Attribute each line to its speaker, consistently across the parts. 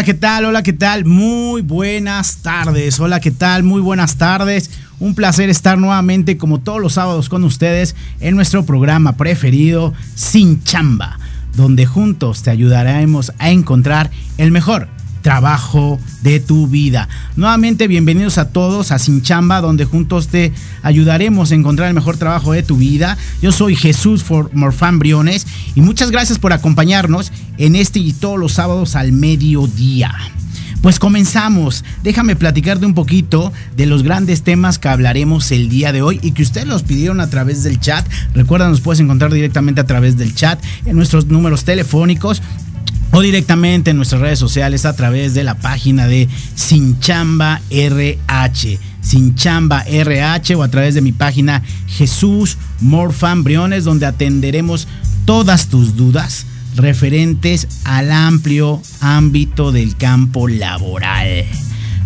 Speaker 1: Hola, ¿qué tal? Hola, ¿qué tal? Muy buenas tardes. Hola, ¿qué tal? Muy buenas tardes. Un placer estar nuevamente como todos los sábados con ustedes en nuestro programa preferido Sin Chamba, donde juntos te ayudaremos a encontrar el mejor trabajo de tu vida. Nuevamente bienvenidos a todos a Sin Chamba, donde juntos te ayudaremos a encontrar el mejor trabajo de tu vida. Yo soy Jesús Morfán Briones y muchas gracias por acompañarnos en este y todos los sábados al mediodía. Pues comenzamos. Déjame platicarte un poquito de los grandes temas que hablaremos el día de hoy y que ustedes los pidieron a través del chat. Recuerda, nos puedes encontrar directamente a través del chat en nuestros números telefónicos o directamente en nuestras redes sociales a través de la página de Sinchamba RH. Sinchamba RH o a través de mi página Jesús Morfan Briones, donde atenderemos todas tus dudas referentes al amplio ámbito del campo laboral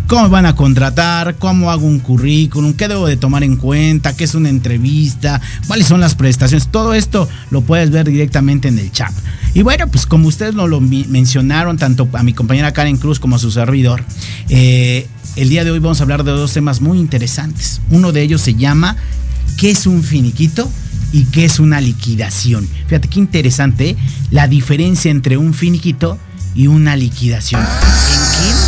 Speaker 1: cómo van a contratar, cómo hago un currículum, qué debo de tomar en cuenta, qué es una entrevista, cuáles son las prestaciones. Todo esto lo puedes ver directamente en el chat. Y bueno, pues como ustedes nos lo mencionaron, tanto a mi compañera Karen Cruz como a su servidor, eh, el día de hoy vamos a hablar de dos temas muy interesantes. Uno de ellos se llama ¿qué es un finiquito? y qué es una liquidación. Fíjate qué interesante la diferencia entre un finiquito y una liquidación. ¿En qué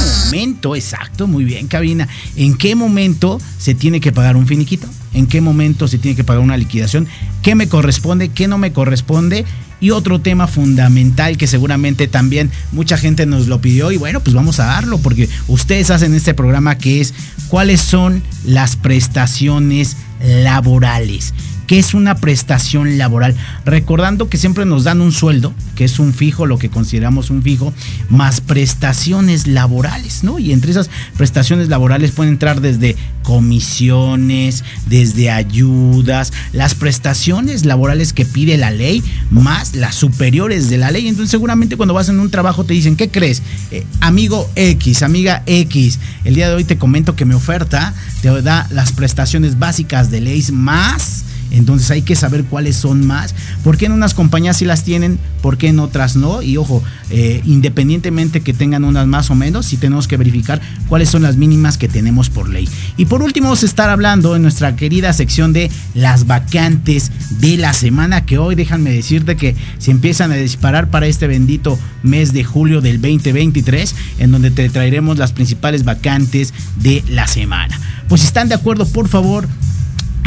Speaker 1: exacto, muy bien, cabina, en qué momento se tiene que pagar un finiquito? ¿En qué momento se tiene que pagar una liquidación? ¿Qué me corresponde? ¿Qué no me corresponde? Y otro tema fundamental que seguramente también mucha gente nos lo pidió y bueno, pues vamos a darlo porque ustedes hacen este programa que es cuáles son las prestaciones laborales. ¿Qué es una prestación laboral? Recordando que siempre nos dan un sueldo, que es un fijo, lo que consideramos un fijo, más prestaciones laborales, ¿no? Y entre esas prestaciones laborales pueden entrar desde comisiones, desde ayudas, las prestaciones laborales que pide la ley, más las superiores de la ley. Entonces seguramente cuando vas en un trabajo te dicen, ¿qué crees? Eh, amigo X, amiga X, el día de hoy te comento que mi oferta te da las prestaciones básicas de ley más entonces hay que saber cuáles son más. ¿Por qué en unas compañías sí las tienen? ¿Por qué en otras no? Y ojo, eh, independientemente que tengan unas más o menos, sí tenemos que verificar cuáles son las mínimas que tenemos por ley. Y por último vamos a estar hablando en nuestra querida sección de las vacantes de la semana, que hoy déjame decirte que se empiezan a disparar para este bendito mes de julio del 2023, en donde te traeremos las principales vacantes de la semana. Pues si están de acuerdo, por favor,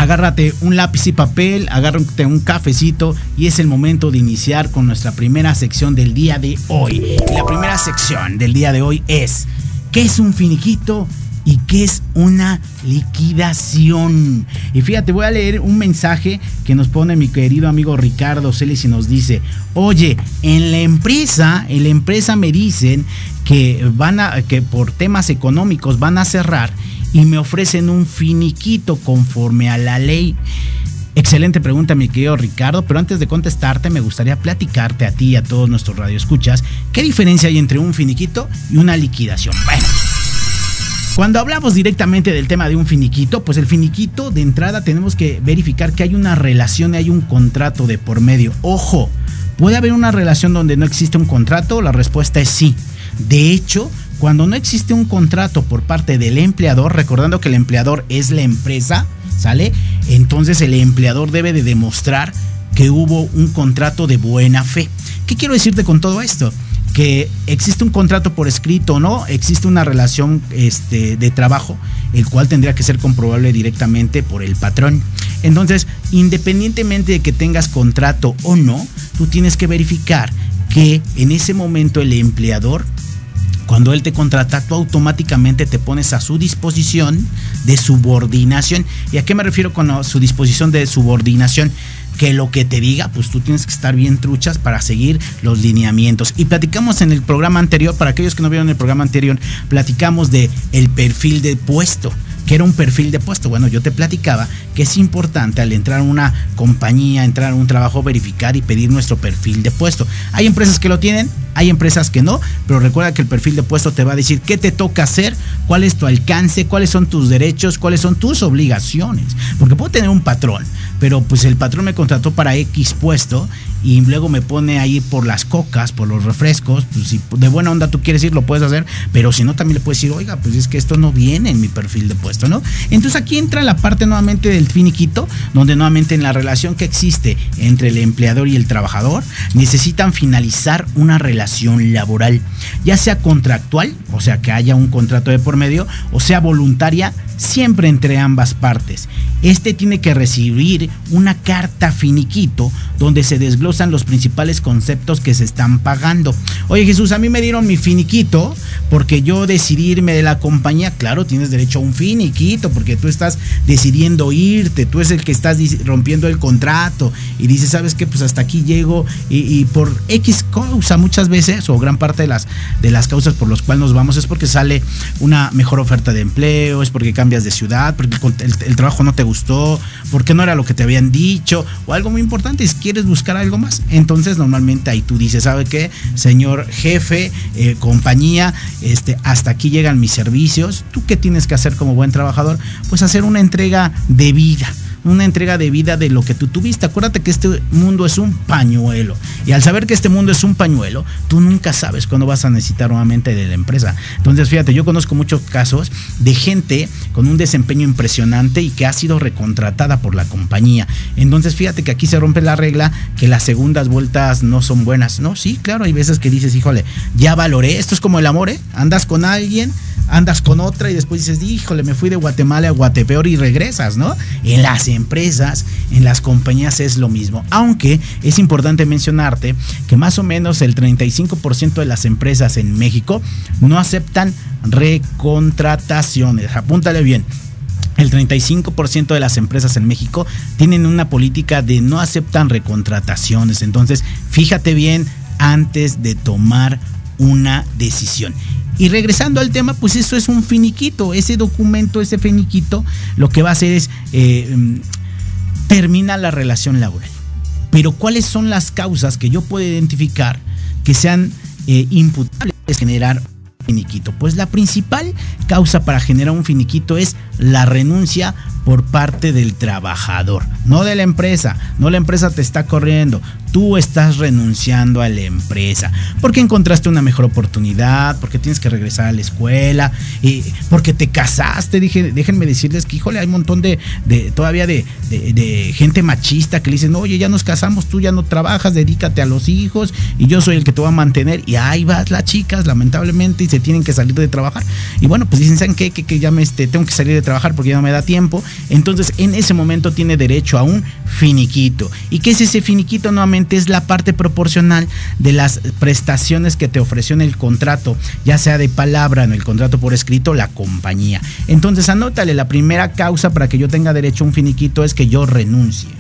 Speaker 1: agárrate un lápiz y papel, agárrate un cafecito y es el momento de iniciar con nuestra primera sección del día de hoy. la primera sección del día de hoy es, ¿qué es un finiquito? ¿Y qué es una liquidación? Y fíjate, voy a leer un mensaje que nos pone mi querido amigo Ricardo Celis y nos dice, oye, en la empresa, en la empresa me dicen que van a, que por temas económicos van a cerrar y me ofrecen un finiquito conforme a la ley. Excelente pregunta, mi querido Ricardo, pero antes de contestarte me gustaría platicarte a ti y a todos nuestros radioescuchas qué diferencia hay entre un finiquito y una liquidación. Bueno, cuando hablamos directamente del tema de un finiquito, pues el finiquito de entrada tenemos que verificar que hay una relación, hay un contrato de por medio. Ojo, ¿puede haber una relación donde no existe un contrato? La respuesta es sí. De hecho, cuando no existe un contrato por parte del empleador, recordando que el empleador es la empresa, ¿sale? Entonces el empleador debe de demostrar que hubo un contrato de buena fe. ¿Qué quiero decirte con todo esto? Que existe un contrato por escrito o no, existe una relación este, de trabajo el cual tendría que ser comprobable directamente por el patrón. Entonces, independientemente de que tengas contrato o no, tú tienes que verificar que en ese momento el empleador cuando él te contrata, tú automáticamente te pones a su disposición de subordinación. ¿Y a qué me refiero con su disposición de subordinación? Que lo que te diga, pues tú tienes que estar bien truchas para seguir los lineamientos. Y platicamos en el programa anterior, para aquellos que no vieron el programa anterior, platicamos de el perfil de puesto que era un perfil de puesto. Bueno, yo te platicaba que es importante al entrar a una compañía, entrar a un trabajo, verificar y pedir nuestro perfil de puesto. Hay empresas que lo tienen, hay empresas que no, pero recuerda que el perfil de puesto te va a decir qué te toca hacer, cuál es tu alcance, cuáles son tus derechos, cuáles son tus obligaciones. Porque puedo tener un patrón, pero pues el patrón me contrató para X puesto y luego me pone ahí por las cocas, por los refrescos, pues si de buena onda tú quieres ir, lo puedes hacer, pero si no también le puedes decir, oiga, pues es que esto no viene en mi perfil de puesto, ¿no? Entonces aquí entra la parte nuevamente del finiquito, donde nuevamente en la relación que existe entre el empleador y el trabajador, necesitan finalizar una relación laboral, ya sea contractual, o sea que haya un contrato de por medio, o sea voluntaria, siempre entre ambas partes. Este tiene que recibir una carta finiquito donde se desglosan los principales conceptos que se están pagando. Oye Jesús, a mí me dieron mi finiquito porque yo decidí irme de la compañía. Claro, tienes derecho a un finiquito porque tú estás decidiendo irte, tú es el que estás rompiendo el contrato y dices, ¿sabes qué? Pues hasta aquí llego y, por X causa muchas veces o gran parte de las, de las causas por las cuales nos vamos es porque sale una mejor oferta de empleo, es porque cambias de ciudad, porque el, trabajo no te gustó, porque no era lo que te habían dicho, o algo muy importante es quieres buscar algo más. Entonces normalmente ahí tú dices, ¿sabe qué? Señor jefe, eh, compañía, este, hasta aquí llegan mis servicios. ¿Tú qué tienes que hacer como buen trabajador? Pues hacer una entrega de vida una entrega de vida de lo que tú tuviste. Acuérdate que este mundo es un pañuelo. Y al saber que este mundo es un pañuelo, tú nunca sabes cuándo vas a necesitar nuevamente de la empresa. Entonces, fíjate, yo conozco muchos casos de gente con un desempeño impresionante y que ha sido recontratada por la compañía. Entonces, fíjate que aquí se rompe la regla que las segundas vueltas no son buenas. No, sí, claro, hay veces que dices, híjole, ya valoré. Esto es como el amor, ¿eh? Andas con alguien andas con otra y después dices, híjole, me fui de Guatemala a Guatepeor y regresas, ¿no? En las empresas, en las compañías es lo mismo. Aunque es importante mencionarte que más o menos el 35% de las empresas en México no aceptan recontrataciones. Apúntale bien. El 35% de las empresas en México tienen una política de no aceptan recontrataciones. Entonces, fíjate bien antes de tomar una decisión. Y regresando al tema, pues eso es un finiquito. Ese documento, ese finiquito, lo que va a hacer es eh, mm, termina la relación laboral. Pero ¿cuáles son las causas que yo puedo identificar que sean eh, imputables a generar finiquito? Pues la principal causa para generar un finiquito es la renuncia por parte del trabajador, no de la empresa. No la empresa te está corriendo, tú estás renunciando a la empresa porque encontraste una mejor oportunidad, porque tienes que regresar a la escuela, y porque te casaste. Dije, déjenme decirles que, híjole, hay un montón de, todavía de, gente machista que le dicen, oye, ya nos casamos, tú ya no trabajas, dedícate a los hijos y yo soy el que te va a mantener. Y ahí vas las chicas, lamentablemente, y se tienen que salir de trabajar. Y bueno, pues dicen, ¿saben qué? Que, que ya me este, tengo que salir de trabajar porque ya no me da tiempo. Entonces, en ese momento tiene derecho a un finiquito. ¿Y qué es ese finiquito? Nuevamente es la parte proporcional de las prestaciones que te ofreció en el contrato, ya sea de palabra, en el contrato por escrito, la compañía. Entonces, anótale, la primera causa para que yo tenga derecho a un finiquito es que yo renuncie.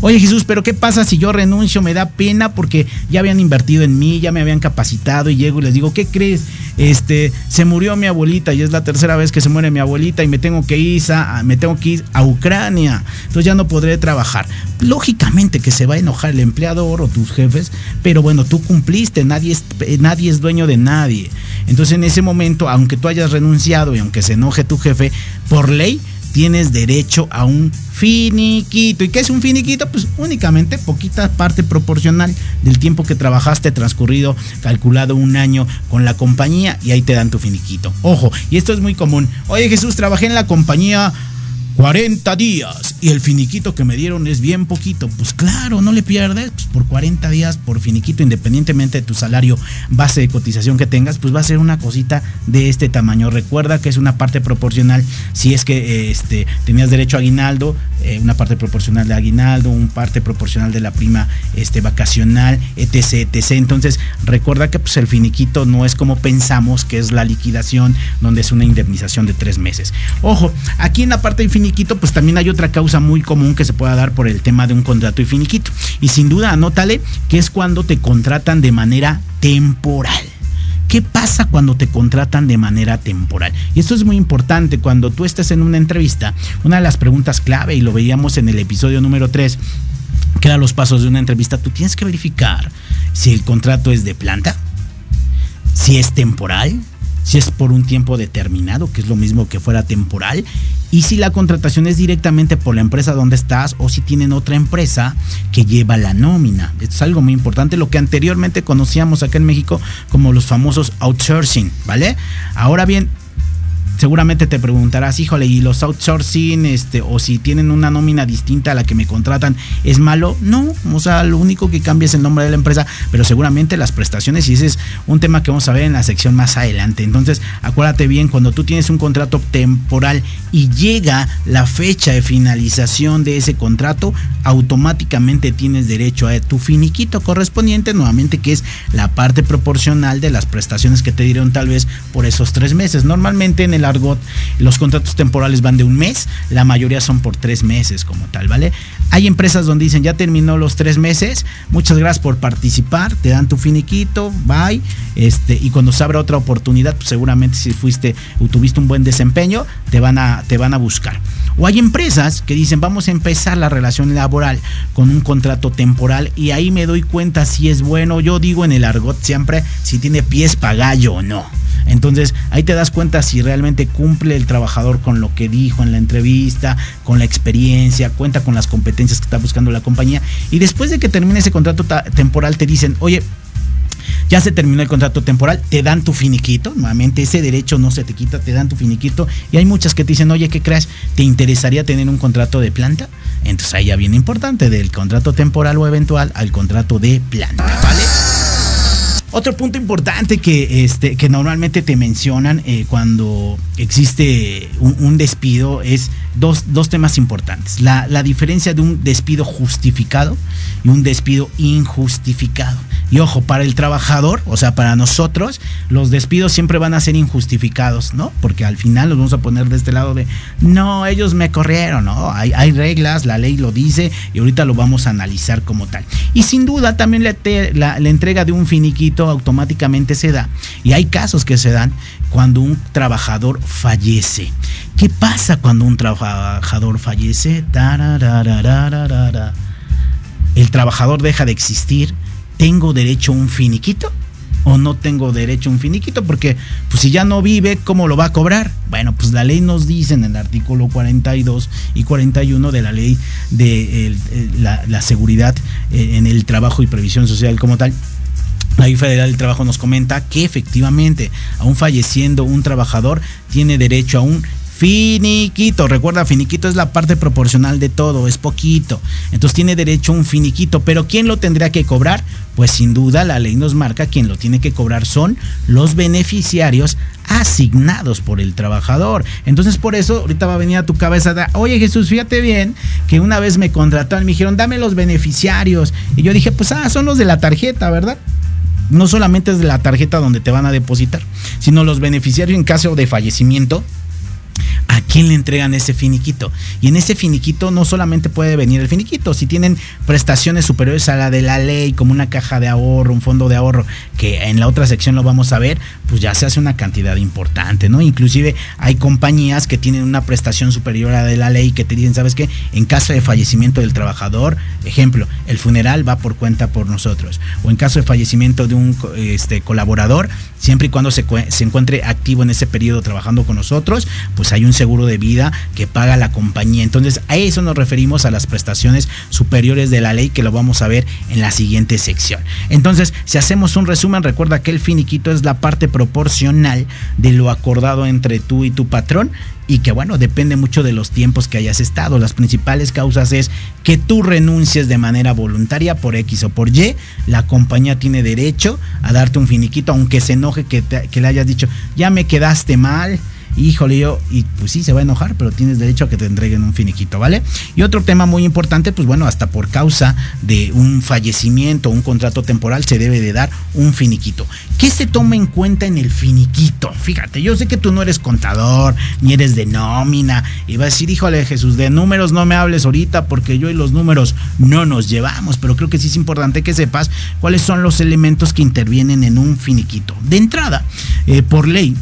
Speaker 1: Oye Jesús, pero ¿qué pasa si yo renuncio? Me da pena porque ya habían invertido en mí, ya me habían capacitado y llego y les digo, ¿qué crees? Este, se murió mi abuelita y es la tercera vez que se muere mi abuelita y me tengo que ir a, me tengo que ir a Ucrania. Entonces ya no podré trabajar. Lógicamente que se va a enojar el empleador o tus jefes, pero bueno, tú cumpliste, nadie es, nadie es dueño de nadie. Entonces en ese momento, aunque tú hayas renunciado y aunque se enoje tu jefe, por ley tienes derecho a un finiquito. ¿Y qué es un finiquito? Pues únicamente poquita parte proporcional del tiempo que trabajaste transcurrido, calculado un año con la compañía y ahí te dan tu finiquito. Ojo, y esto es muy común. Oye Jesús, trabajé en la compañía 40 días y el finiquito que me dieron es bien poquito. Pues claro, no le pierdes. Pues por 40 días, por finiquito, independientemente de tu salario base de cotización que tengas, pues va a ser una cosita de este tamaño. Recuerda que es una parte proporcional. Si es que este, tenías derecho a aguinaldo, eh, una parte proporcional de aguinaldo, una parte proporcional de la prima este, vacacional, etc, etc. Entonces, recuerda que pues, el finiquito no es como pensamos que es la liquidación, donde es una indemnización de tres meses. Ojo, aquí en la parte de finiquito, pues también hay otra causa muy común que se pueda dar por el tema de un contrato y finiquito. Y sin duda, anótale que es cuando te contratan de manera temporal. ¿Qué pasa cuando te contratan de manera temporal? Y esto es muy importante. Cuando tú estés en una entrevista, una de las preguntas clave, y lo veíamos en el episodio número 3, que eran los pasos de una entrevista, tú tienes que verificar si el contrato es de planta, si es temporal, si es por un tiempo determinado, que es lo mismo que fuera temporal, y si la contratación es directamente por la empresa donde estás o si tienen otra empresa que lleva la nómina. Es algo muy importante, lo que anteriormente conocíamos acá en México como los famosos outsourcing, ¿vale? Ahora bien, seguramente te preguntarás, híjole, ¿y los outsourcing, este, o si tienen una nómina distinta a la que me contratan, es malo? No, o sea, lo único que cambia es el nombre de la empresa, pero seguramente las prestaciones, y ese es un tema que vamos a ver en la sección más adelante. Entonces, acuérdate bien, cuando tú tienes un contrato temporal y llega la fecha de finalización de ese contrato, automáticamente tienes derecho a tu finiquito correspondiente, nuevamente, que es la parte proporcional de las prestaciones que te dieron tal vez por esos tres meses. Normalmente en el argot, los contratos temporales van de un mes, la mayoría son por tres meses como tal, ¿vale? Hay empresas donde dicen, ya terminó los tres meses, muchas gracias por participar, te dan tu finiquito, bye, este, y cuando se abra otra oportunidad, pues seguramente si fuiste o tuviste un buen desempeño, te van a, te van a buscar. O hay empresas que dicen, vamos a empezar la relación laboral con un contrato temporal y ahí me doy cuenta si es bueno, yo digo en el argot siempre, si tiene pies pagallo o no. Entonces ahí te das cuenta si realmente cumple el trabajador con lo que dijo en la entrevista, con la experiencia, cuenta con las competencias que está buscando la compañía. Y después de que termine ese contrato temporal te dicen, oye, ya se terminó el contrato temporal, te dan tu finiquito, nuevamente ese derecho no se te quita, te dan tu finiquito. Y hay muchas que te dicen, oye, ¿qué crees? ¿Te interesaría tener un contrato de planta? Entonces ahí ya viene importante, del contrato temporal o eventual al contrato de planta, ¿vale? Otro punto importante que, este, que normalmente te mencionan eh, cuando existe un, despido es dos, dos temas importantes. La, la, diferencia de un despido justificado y un despido injustificado. Y ojo, para el trabajador, o sea, para nosotros, los despidos siempre van a ser injustificados, ¿no? Porque al final los vamos a poner de este lado de, no, ellos me corrieron, ¿no? Hay, reglas, la ley lo dice y ahorita lo vamos a analizar como tal. Y sin duda también la, la entrega de un finiquito automáticamente se da. Y hay casos que se dan cuando un trabajador fallece. ¿Qué pasa cuando un trabajador fallece? El trabajador deja de existir. ¿Tengo derecho a un finiquito? ¿O no tengo derecho a un finiquito? Porque pues, si ya no vive, ¿cómo lo va a cobrar? Bueno, pues la ley nos dice en el artículo 42 y 41 de la ley de la, la seguridad en el trabajo y previsión social como tal, la Ley Federal del Trabajo nos comenta que efectivamente, aún falleciendo un trabajador, tiene derecho a un finiquito. Recuerda, finiquito es la parte proporcional de todo, es poquito. Entonces tiene derecho a un finiquito. Pero ¿quién lo tendría que cobrar? Pues sin duda la ley nos marca quien lo tiene que cobrar son los beneficiarios asignados por el trabajador. Entonces por eso ahorita va a venir a tu cabeza, de, oye Jesús, fíjate bien que una vez me contrataron, me dijeron, dame los beneficiarios. Y yo dije, pues ah, son los de la tarjeta, ¿verdad? no solamente es de la tarjeta donde te van a depositar, sino los beneficiarios en caso de fallecimiento ¿A quién le entregan ese finiquito? Y en ese finiquito no solamente puede venir el finiquito, si tienen prestaciones superiores a la de la ley, como una caja de ahorro, un fondo de ahorro, que en la otra sección lo vamos a ver, pues ya se hace una cantidad importante, ¿no? Inclusive hay compañías que tienen una prestación superior a la de la ley que te dicen, ¿sabes qué? En caso de fallecimiento del trabajador, ejemplo, el funeral va por cuenta por nosotros. O en caso de fallecimiento de un este, colaborador, siempre y cuando se, se encuentre activo en ese periodo trabajando con nosotros, pues hay un seguro de vida que paga la compañía. Entonces, a eso nos referimos a las prestaciones superiores de la ley que lo vamos a ver en la siguiente sección. Entonces, si hacemos un resumen, recuerda que el finiquito es la parte proporcional de lo acordado entre tú y tu patrón y que bueno, depende mucho de los tiempos que hayas estado. Las principales causas es que tú renuncies de manera voluntaria por X o por Y. La compañía tiene derecho a darte un finiquito, aunque se enoje que, que le hayas dicho, ya me quedaste mal, híjole, yo, y pues sí, se va a enojar, pero tienes derecho a que te entreguen un finiquito, ¿vale? Y otro tema muy importante, pues bueno, hasta por causa de un fallecimiento, un contrato temporal, se debe de dar un finiquito. ¿Qué se toma en cuenta en el finiquito? Fíjate, yo sé que tú no eres contador, ni eres de nómina, y vas a decir, híjole, Jesús, de números no me hables ahorita porque yo y los números no nos llevamos, pero creo que sí es importante que sepas cuáles son los elementos que intervienen en un finiquito. De entrada, eh, por ley,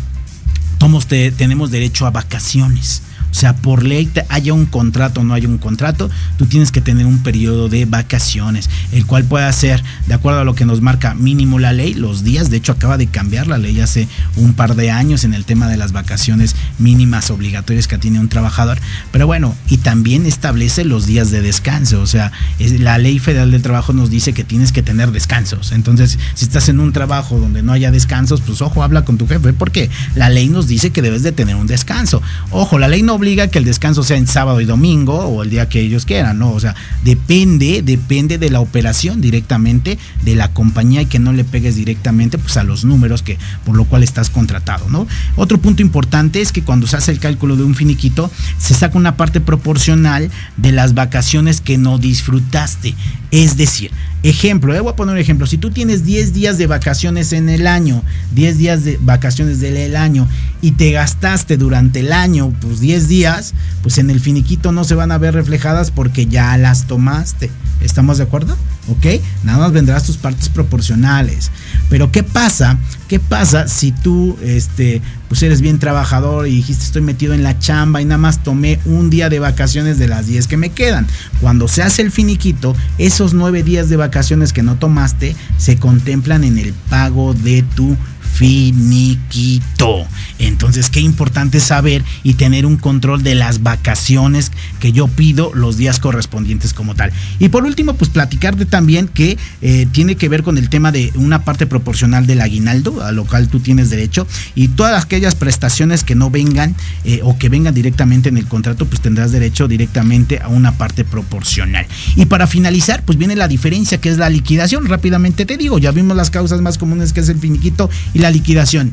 Speaker 1: tenemos derecho a vacaciones. O sea, por ley, haya un contrato o no haya un contrato, tú tienes que tener un periodo de vacaciones, el cual puede ser, de acuerdo a lo que nos marca mínimo la ley, los días. De hecho, acaba de cambiar la ley hace un par de años en el tema de las vacaciones mínimas obligatorias que tiene un trabajador. Pero bueno, y también establece los días de descanso. O sea, la ley federal del trabajo nos dice que tienes que tener descansos. Entonces, si estás en un trabajo donde no haya descansos, pues ojo, habla con tu jefe, porque la ley nos dice que debes de tener un descanso. Ojo, la ley no obliga que el descanso sea en sábado y domingo o el día que ellos quieran, ¿no? O sea, depende, depende de la operación directamente de la compañía y que no le pegues directamente pues a los números que por lo cual estás contratado, ¿no? Otro punto importante es que cuando se hace el cálculo de un finiquito se saca una parte proporcional de las vacaciones que no disfrutaste. Es decir, ejemplo, eh, voy a poner un ejemplo, si tú tienes 10 días de vacaciones en el año, 10 días de vacaciones del año y te gastaste durante el año pues 10 días, pues en el finiquito no se van a ver reflejadas porque ya las tomaste. ¿Estamos de acuerdo? ¿Ok? Nada más vendrás tus partes proporcionales. Pero ¿qué pasa? ¿Qué pasa si tú este, pues eres bien trabajador y dijiste estoy metido en la chamba y nada más tomé un día de vacaciones de las 10 que me quedan? Cuando se hace el finiquito, esos 9 días de vacaciones que no tomaste se contemplan en el pago de tu finiquito. Entonces, qué importante saber y tener un control de las vacaciones que yo pido los días correspondientes como tal. Y por último, pues platicarte también que eh, tiene que ver con el tema de una parte proporcional del aguinaldo, a lo cual tú tienes derecho, y todas aquellas prestaciones que no vengan eh, o que vengan directamente en el contrato, pues tendrás derecho directamente a una parte proporcional. Y para finalizar, pues viene la diferencia que es la liquidación. Rápidamente te digo, ya vimos las causas más comunes que es el finiquito y la liquidación.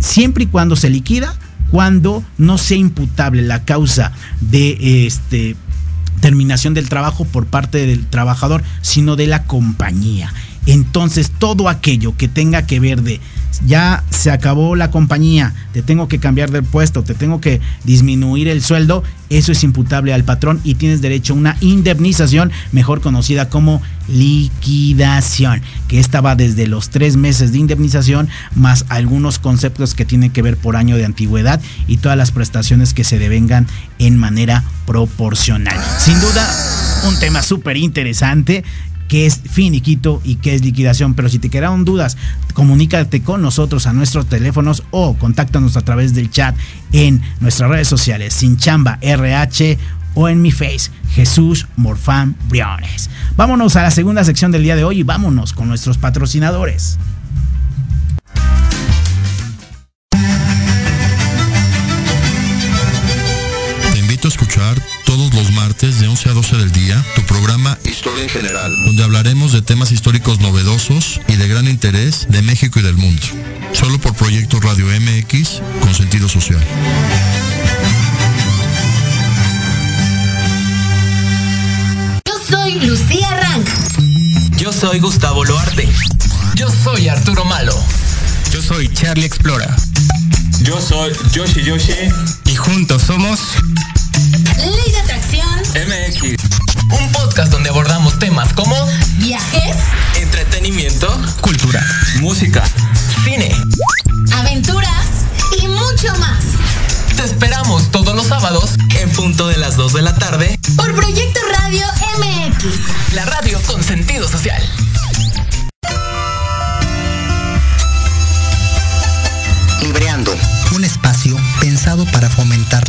Speaker 1: Siempre y cuando se liquida, cuando no sea imputable la causa de este terminación del trabajo por parte del trabajador, sino de la compañía. Entonces, todo aquello que tenga que ver de ya se acabó la compañía, te tengo que cambiar de puesto, te tengo que disminuir el sueldo, eso es imputable al patrón y tienes derecho a una indemnización, mejor conocida como liquidación, que esta va desde los tres meses de indemnización más algunos conceptos que tienen que ver por año de antigüedad y todas las prestaciones que se devengan en manera proporcional. Sin duda, un tema súper interesante qué es finiquito y qué es liquidación. Pero si te quedaron dudas, comunícate con nosotros a nuestros teléfonos o contáctanos a través del chat en nuestras redes sociales, sin chamba RH o en mi face, Jesús Morfán Briones. Vámonos a la segunda sección del día de hoy y vámonos con nuestros patrocinadores.
Speaker 2: Te invito a escuchar todos los martes de 11 a 12 del día tu programa
Speaker 3: Historia en General,
Speaker 2: donde hablaremos de temas históricos novedosos y de gran interés de México y del mundo. Solo por Proyecto Radio MX con sentido social.
Speaker 4: Yo soy Lucía Rank.
Speaker 5: Yo soy Gustavo Loarte.
Speaker 6: Yo soy Arturo Malo.
Speaker 7: Yo soy Charlie Explora.
Speaker 8: Yo soy Yoshi Yoshi.
Speaker 7: Y juntos somos
Speaker 4: Ley de Atracción
Speaker 8: MX.
Speaker 6: Un podcast donde abordamos temas como
Speaker 4: viajes,
Speaker 5: entretenimiento,
Speaker 7: cultura,
Speaker 8: música,
Speaker 6: cine,
Speaker 4: aventuras y mucho más.
Speaker 6: Te esperamos todos los sábados
Speaker 5: en punto de las 2 de la tarde
Speaker 4: por Proyecto Radio MX.
Speaker 6: La radio con sentido social.
Speaker 9: Libreando, un espacio pensado para fomentar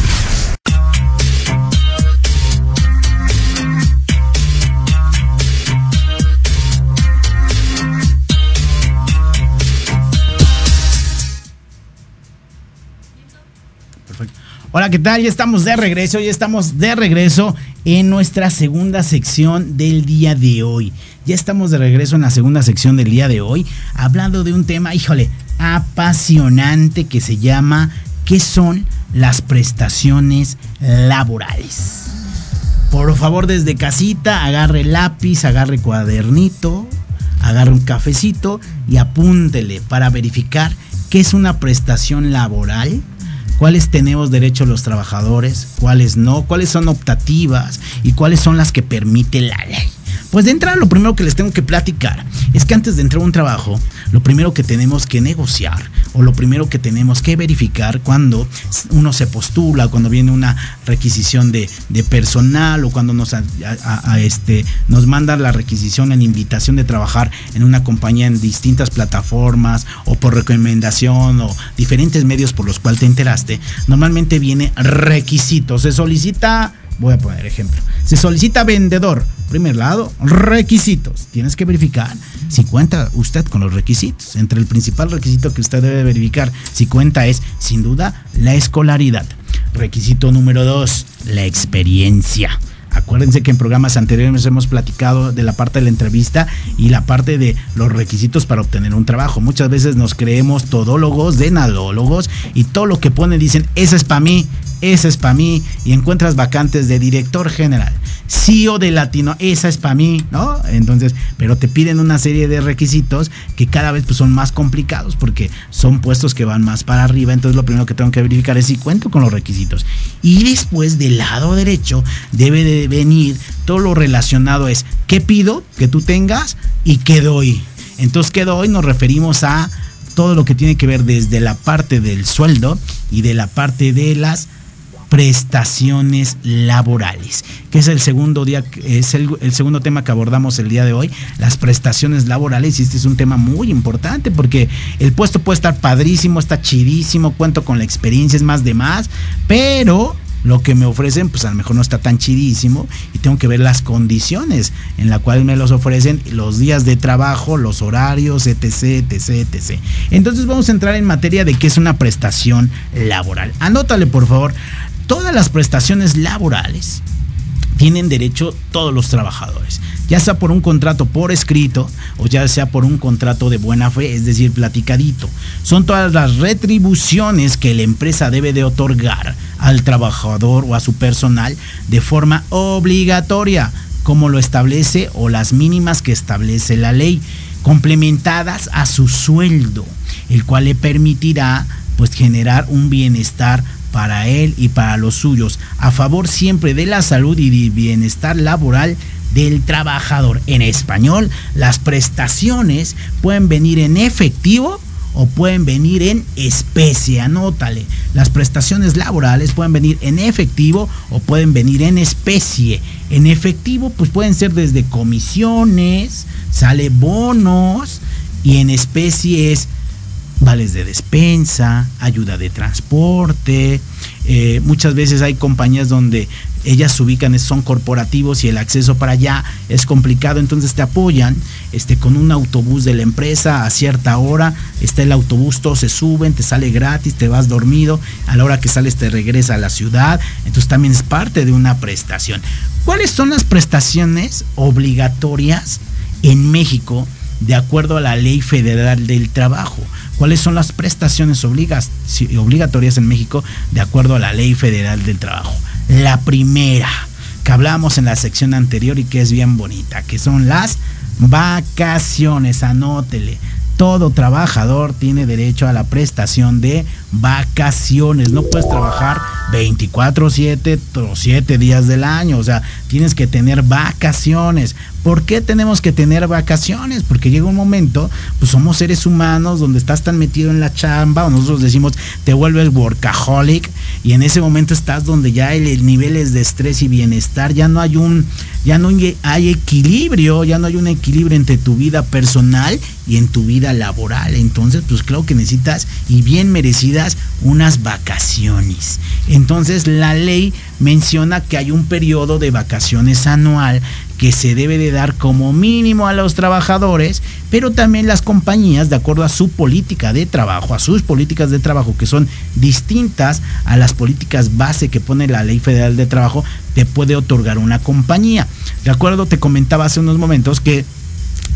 Speaker 1: Hola, ¿qué tal? Ya estamos de regreso, ya estamos de regreso en nuestra segunda sección del día de hoy. Ya estamos de regreso en la segunda sección del día de hoy, hablando de un tema, híjole, apasionante que se llama ¿qué son las prestaciones laborales? Por favor, desde casita, agarre lápiz, agarre cuadernito, agarre un cafecito y apúntele para verificar qué es una prestación laboral cuáles tenemos derecho los trabajadores, cuáles no, cuáles son optativas y cuáles son las que permite la ley. Pues de entrada lo primero que les tengo que platicar es que antes de entrar a un trabajo, lo primero que tenemos que negociar o lo primero que tenemos que verificar cuando uno se postula, cuando viene una requisición de, personal o cuando nos, a, este, nos mandan la requisición en invitación de trabajar en una compañía en distintas plataformas o por recomendación o diferentes medios por los cuales te enteraste, normalmente viene requisitos, se solicita voy a poner ejemplo. Se solicita vendedor. Primer lado, requisitos. Tienes que verificar si cuenta usted con los requisitos. Entre el principal requisito que usted debe verificar si cuenta es, sin duda, la escolaridad. Requisito número dos, la experiencia. Acuérdense que en programas anteriores hemos platicado de la parte de la entrevista y la parte de los requisitos para obtener un trabajo. Muchas veces nos creemos todólogos, denalólogos y todo lo que ponen dicen, ese es para mí, esa es para mí, y encuentras vacantes de director general, CEO de Latino, esa es para mí, ¿no? Entonces, pero te piden una serie de requisitos que cada vez pues, son más complicados porque son puestos que van más para arriba, entonces lo primero que tengo que verificar es si cuento con los requisitos. Y después del lado derecho debe de venir todo lo relacionado es qué pido que tú tengas y qué doy. Entonces, qué doy nos referimos a todo lo que tiene que ver desde la parte del sueldo y de la parte de las prestaciones laborales, que es el segundo día, es el, segundo tema que abordamos el día de hoy, las prestaciones laborales, y este es un tema muy importante porque el puesto puede estar padrísimo, está chidísimo, cuento con la experiencia, es más de más, pero lo que me ofrecen, pues a lo mejor no está tan chidísimo y tengo que ver las condiciones en las cuales me los ofrecen, los días de trabajo, los horarios, etc, etc, etc. Entonces vamos a entrar en materia de qué es una prestación laboral. Anótale, por favor, todas las prestaciones laborales tienen derecho todos los trabajadores, ya sea por un contrato por escrito o ya sea por un contrato de buena fe, es decir, platicadito. Son todas las retribuciones que la empresa debe de otorgar al trabajador o a su personal de forma obligatoria, como lo establece o las mínimas que establece la ley, complementadas a su sueldo, el cual le permitirá pues generar un bienestar para él y para los suyos, a favor siempre de la salud y del bienestar laboral del trabajador. En español, las prestaciones pueden venir en efectivo o pueden venir en especie, anótale. Las prestaciones laborales pueden venir en efectivo o pueden venir en especie. En efectivo, pues pueden ser desde comisiones, sale bonos y en especie es vales de despensa, ayuda de transporte. Eh, muchas veces hay compañías donde ellas se ubican, son corporativos y el acceso para allá es complicado, entonces te apoyan este, con un autobús de la empresa a cierta hora, está el autobús, todos se suben, te sale gratis, te vas dormido, a la hora que sales te regresa a la ciudad, entonces también es parte de una prestación. ¿Cuáles son las prestaciones obligatorias en México de acuerdo a la ley federal del trabajo. ¿Cuáles son las prestaciones obligatorias en México de acuerdo a la ley federal del trabajo? La primera, que hablábamos en la sección anterior y que es bien bonita, que son las vacaciones, anótele todo trabajador tiene derecho a la prestación de vacaciones. No puedes trabajar 24, 7 o 7 días del año. O sea, tienes que tener vacaciones. ¿Por qué tenemos que tener vacaciones? Porque llega un momento, pues somos seres humanos donde estás tan metido en la chamba, o nosotros decimos, te vuelves workaholic, y en ese momento estás donde ya el, niveles de estrés y bienestar, ya no hay un, ya no hay equilibrio, ya no hay un equilibrio entre tu vida personal y en tu vida laboral. Entonces, pues claro que necesitas y bien merecidas unas vacaciones. Entonces, la ley menciona que hay un periodo de vacaciones anual que se debe de dar como mínimo a los trabajadores, pero también las compañías, de acuerdo a su política de trabajo, a sus políticas de trabajo que son distintas a las políticas base que pone la Ley Federal de Trabajo, te puede otorgar una compañía. De acuerdo, te comentaba hace unos momentos que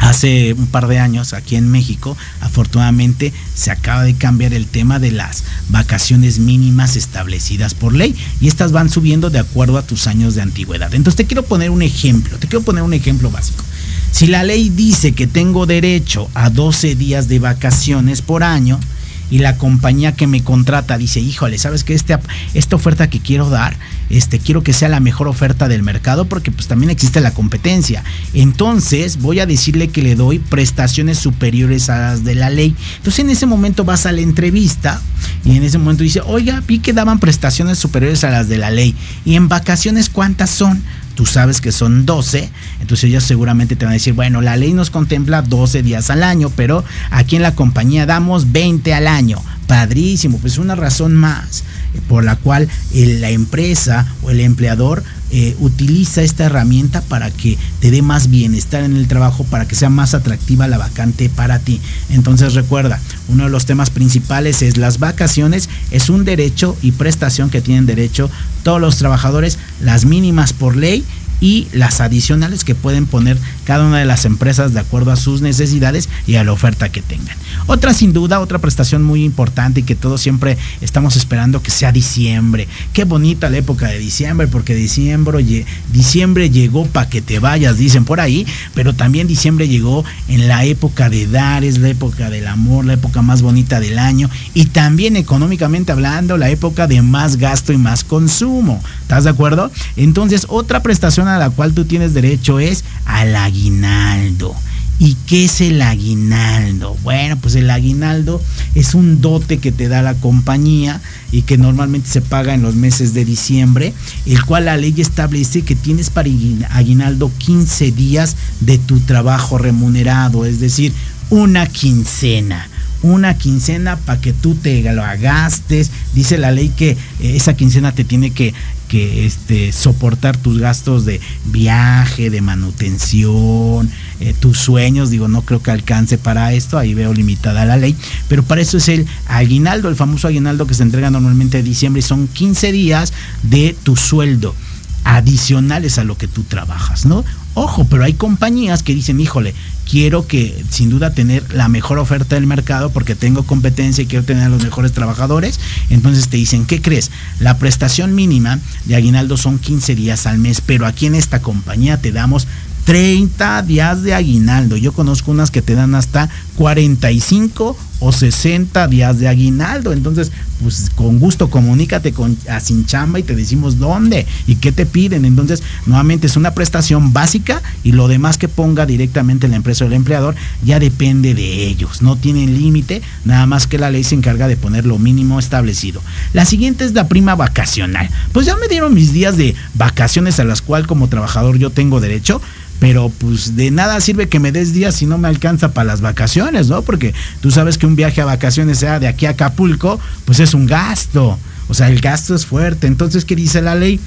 Speaker 1: Hace un par de años aquí en México, afortunadamente, se acaba de cambiar el tema de las vacaciones mínimas establecidas por ley y estas van subiendo de acuerdo a tus años de antigüedad. Entonces te quiero poner un ejemplo, te quiero poner un ejemplo básico. Si la ley dice que tengo derecho a 12 días de vacaciones por año, y la compañía que me contrata dice, híjole, ¿sabes qué? Este, esta oferta que quiero dar, este, quiero que sea la mejor oferta del mercado porque pues también existe la competencia. Entonces voy a decirle que le doy prestaciones superiores a las de la ley. Entonces en ese momento vas a la entrevista y en ese momento dice, oiga, vi que daban prestaciones superiores a las de la ley. ¿Y en vacaciones cuántas son? Tú sabes que son 12, entonces ellos seguramente te van a decir, bueno, la ley nos contempla 12 días al año, pero aquí en la compañía damos 20 al año. Padrísimo, pues una razón más por la cual la empresa o el empleador eh, utiliza esta herramienta para que te dé más bienestar en el trabajo, para que sea más atractiva la vacante para ti. Entonces recuerda, uno de los temas principales es las vacaciones, es un derecho y prestación que tienen derecho todos los trabajadores, las mínimas por ley y las adicionales que pueden poner cada una de las empresas de acuerdo a sus necesidades y a la oferta que tengan. Otra sin duda, otra prestación muy importante y que todos siempre estamos esperando que sea diciembre. Qué bonita la época de diciembre porque diciembre, diciembre llegó para que te vayas, dicen por ahí, pero también diciembre llegó en la época de dar, es la época del amor, la época más bonita del año y también económicamente hablando, la época de más gasto y más consumo. ¿Estás de acuerdo? Entonces, otra prestación a la cual tú tienes derecho es al aguinaldo. ¿Y qué es el aguinaldo? Bueno, pues el aguinaldo es un dote que te da la compañía y que normalmente se paga en los meses de diciembre, el cual la ley establece que tienes para aguinaldo 15 días de tu trabajo remunerado, es decir, una quincena una quincena para que tú te lo agastes. Dice la ley que esa quincena te tiene que que este, soportar tus gastos de viaje, de manutención, eh, tus sueños, digo, no creo que alcance para esto, ahí veo limitada la ley, pero para eso es el aguinaldo, el famoso aguinaldo que se entrega normalmente en diciembre, son 15 días de tu sueldo adicionales a lo que tú trabajas, ¿no? Ojo, pero hay compañías que dicen, híjole, quiero que sin duda tener la mejor oferta del mercado porque tengo competencia y quiero tener a los mejores trabajadores. Entonces te dicen, ¿qué crees? La prestación mínima de aguinaldo son 15 días al mes, pero aquí en esta compañía te damos 30 días de aguinaldo. Yo conozco unas que te dan hasta 45 o 60 días de aguinaldo. Entonces, pues con gusto comunícate con a Sin Chamba y te decimos dónde y qué te piden. Entonces, nuevamente es una prestación básica y lo demás que ponga directamente la empresa o el empleador ya depende de ellos. No tienen límite, nada más que la ley se encarga de poner lo mínimo establecido. La siguiente es la prima vacacional. Pues ya me dieron mis días de vacaciones a las cuales como trabajador yo tengo derecho pero pues de nada sirve que me des días si no me alcanza para las vacaciones, ¿no? Porque tú sabes que un viaje a vacaciones sea de aquí a Acapulco, pues es un gasto. O sea, el gasto es fuerte. Entonces, ¿qué dice la ley?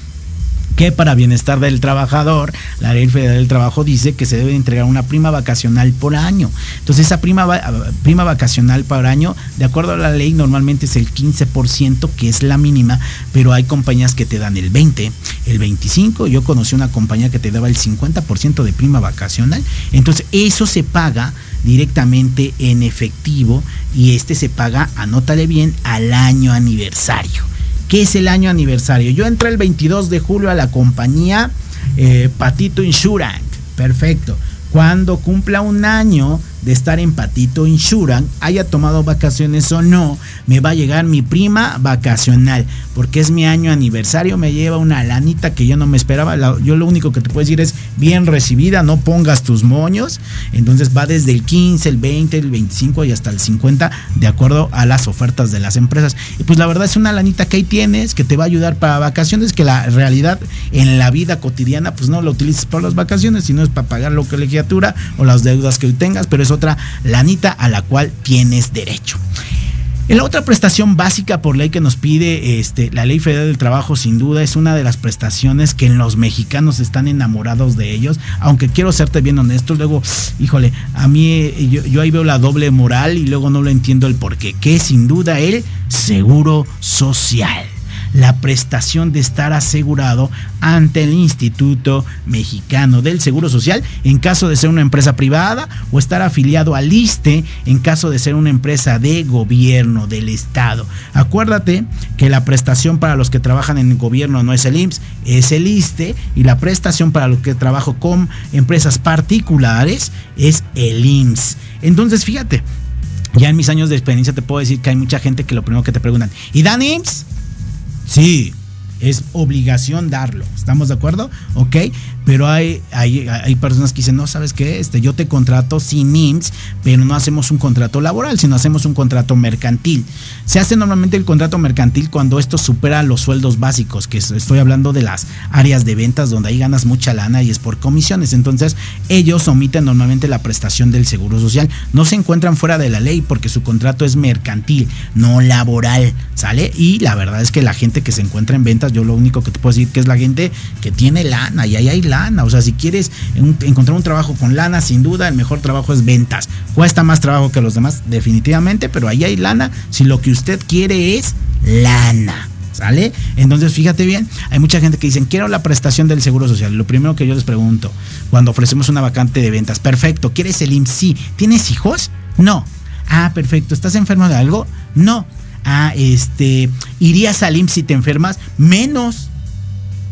Speaker 1: Que para bienestar del trabajador, la ley federal del trabajo dice que se debe entregar una prima vacacional por año. Entonces esa prima, prima vacacional por año, de acuerdo a la ley, normalmente es el 15%, que es la mínima, pero hay compañías que te dan el 20, el 25. Yo conocí una compañía que te daba el 50% de prima vacacional. Entonces eso se paga directamente en efectivo y este se paga, anótale bien, al año aniversario. ¿Qué es el año aniversario? Yo entré el 22 de julio a la compañía eh, Patito Insurance. Perfecto. Cuando cumpla un año de estar en Patito Insurance, haya tomado vacaciones o no, me va a llegar mi prima vacacional, porque es mi año aniversario, me lleva una lanita que yo no me esperaba. yo lo único que te puedo decir es bien recibida, no pongas tus moños. Entonces va desde el 15, el 20, el 25 y hasta el 50, de acuerdo a las ofertas de las empresas. Y pues la verdad es una lanita que ahí tienes, que te va a ayudar para vacaciones, que la realidad en la vida cotidiana, pues no lo utilices para las vacaciones, sino es para pagar lo que legislatura o las deudas que hoy tengas, pero otra lanita a la cual tienes derecho. En la otra prestación básica por ley que nos pide este, la Ley Federal del Trabajo, sin duda, es una de las prestaciones que los mexicanos están enamorados de ellos. Aunque quiero serte bien honesto, luego, híjole, a mí yo, yo ahí veo la doble moral y luego no lo entiendo el porqué. Que es sin duda el seguro social la prestación de estar asegurado ante el Instituto Mexicano del Seguro Social en caso de ser una empresa privada o estar afiliado al ISTE en caso de ser una empresa de gobierno del Estado. Acuérdate que la prestación para los que trabajan en el gobierno no es el IMSS, es el ISTE y la prestación para los que trabajo con empresas particulares es el IMSS. Entonces, fíjate, ya en mis años de experiencia te puedo decir que hay mucha gente que lo primero que te preguntan, ¿y dan IMSS? Sí, es obligación darlo. ¿Estamos de acuerdo? Ok. Pero hay, hay, hay, personas que dicen, no, ¿sabes qué? Este, yo te contrato sin IMSS, pero no hacemos un contrato laboral, sino hacemos un contrato mercantil. Se hace normalmente el contrato mercantil cuando esto supera los sueldos básicos, que estoy hablando de las áreas de ventas donde ahí ganas mucha lana y es por comisiones. Entonces, ellos omiten normalmente la prestación del seguro social. No se encuentran fuera de la ley porque su contrato es mercantil, no laboral, ¿sale? Y la verdad es que la gente que se encuentra en ventas, yo lo único que te puedo decir que es la gente que tiene lana y ahí hay lana o sea, si quieres encontrar un trabajo con lana, sin duda, el mejor trabajo es ventas. Cuesta más trabajo que los demás, definitivamente, pero ahí hay lana si lo que usted quiere es lana. ¿Sale? Entonces, fíjate bien, hay mucha gente que dicen, quiero la prestación del Seguro Social. Lo primero que yo les pregunto, cuando ofrecemos una vacante de ventas, perfecto, ¿quieres el IMSS? Sí. ¿Tienes hijos? No. Ah, perfecto, ¿estás enfermo de algo? No. Ah, este, ¿irías al IMSS si te enfermas? Menos.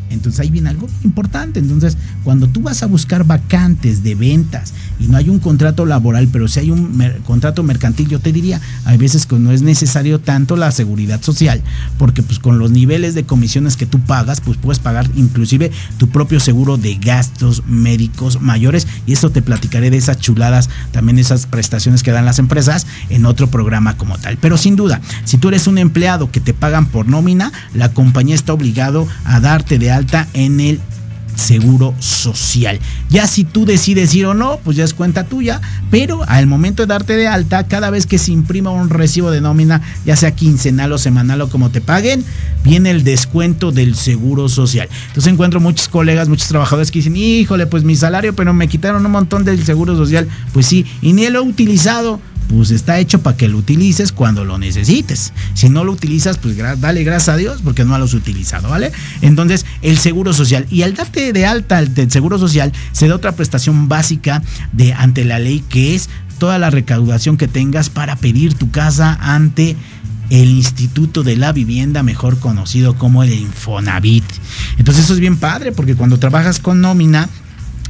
Speaker 1: Entonces ahí viene algo importante. Entonces, cuando tú vas a buscar vacantes de ventas y no hay un contrato laboral, pero si hay un contrato mercantil, yo te diría, hay veces que no es necesario tanto la seguridad social, porque pues con los niveles de comisiones que tú pagas, pues puedes pagar inclusive tu propio seguro de gastos médicos mayores y eso te platicaré de esas chuladas, también esas prestaciones que dan las empresas en otro programa como tal. Pero sin duda, si tú eres un empleado que te pagan por nómina, la compañía está obligado a darte de alta en el seguro social. Ya si tú decides ir o no, pues ya es cuenta tuya, pero al momento de darte de alta, cada vez que se imprima un recibo de nómina, ya sea quincenal o semanal o como te paguen, viene el descuento del seguro social. Entonces encuentro muchos colegas, muchos trabajadores que dicen, híjole, pues mi salario, pero me quitaron un montón del seguro social. Pues sí, y ni lo he utilizado pues está hecho para que lo utilices cuando lo necesites. Si no lo utilizas, pues dale gracias a Dios porque no lo has utilizado, ¿vale? Entonces, el seguro social. Y al darte de alta el seguro social, se da otra prestación básica de ante la ley que es toda la recaudación que tengas para pedir tu casa ante el Instituto de la Vivienda, mejor conocido como el Infonavit. Entonces eso es bien padre porque cuando trabajas con nómina,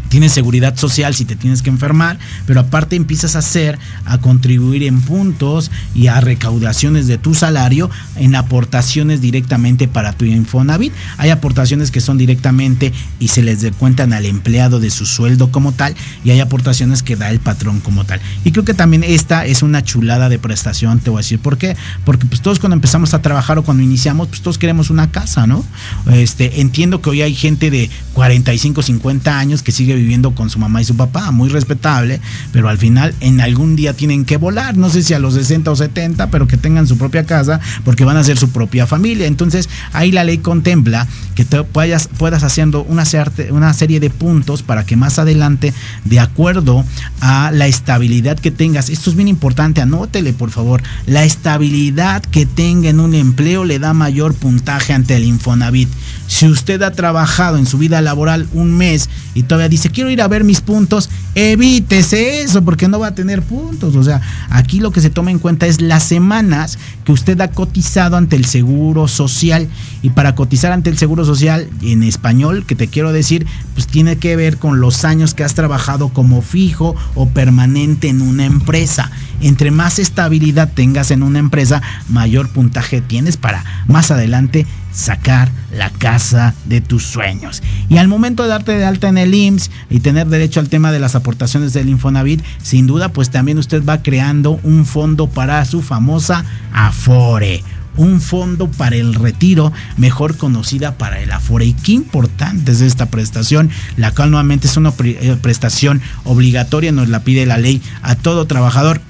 Speaker 1: tienes seguridad social si te tienes que enfermar, pero aparte empiezas a hacer, a contribuir en puntos y a recaudaciones de tu salario en aportaciones directamente para tu Infonavit. Hay aportaciones que son directamente y se les cuentan al empleado de su sueldo como tal y hay aportaciones que da el patrón como tal. Y creo que también esta es una chulada de prestación, te voy a decir por qué, porque pues todos cuando empezamos a trabajar o cuando iniciamos, pues todos queremos una casa, ¿no? Este, entiendo que hoy hay gente de 45, 50 años que sigue viviendo con su mamá y su papá, muy respetable, pero al final en algún día tienen que volar, no sé si a los 60 o 70, pero que tengan su propia casa porque van a ser su propia familia. Entonces ahí la ley contempla que te puedas, puedas haciendo una, una serie de puntos para que más adelante, de acuerdo a la estabilidad que tengas, esto es bien importante, anótele por favor, la estabilidad que tenga en un empleo le da mayor puntaje ante el Infonavit. Si usted ha trabajado en su vida laboral un mes y todavía dice, quiero ir a ver mis puntos, evítese eso porque no va a tener puntos. O sea, aquí lo que se toma en cuenta es las semanas que usted ha cotizado ante el Seguro Social. Y para cotizar ante el Seguro Social, en español, que te quiero decir, pues tiene que ver con los años que has trabajado como fijo o permanente en una empresa. Entre más estabilidad tengas en una empresa, mayor puntaje tienes para más adelante sacar la casa de tus sueños. Y al momento de darte de alta en el IMSS y tener derecho al tema de las aportaciones del Infonavit, sin duda, pues también usted va creando un fondo para su famosa Afore un fondo para el retiro, mejor conocida para el Afore. Y qué importante es esta prestación, la cual nuevamente es una eh, prestación obligatoria, nos la pide la ley a todo trabajador.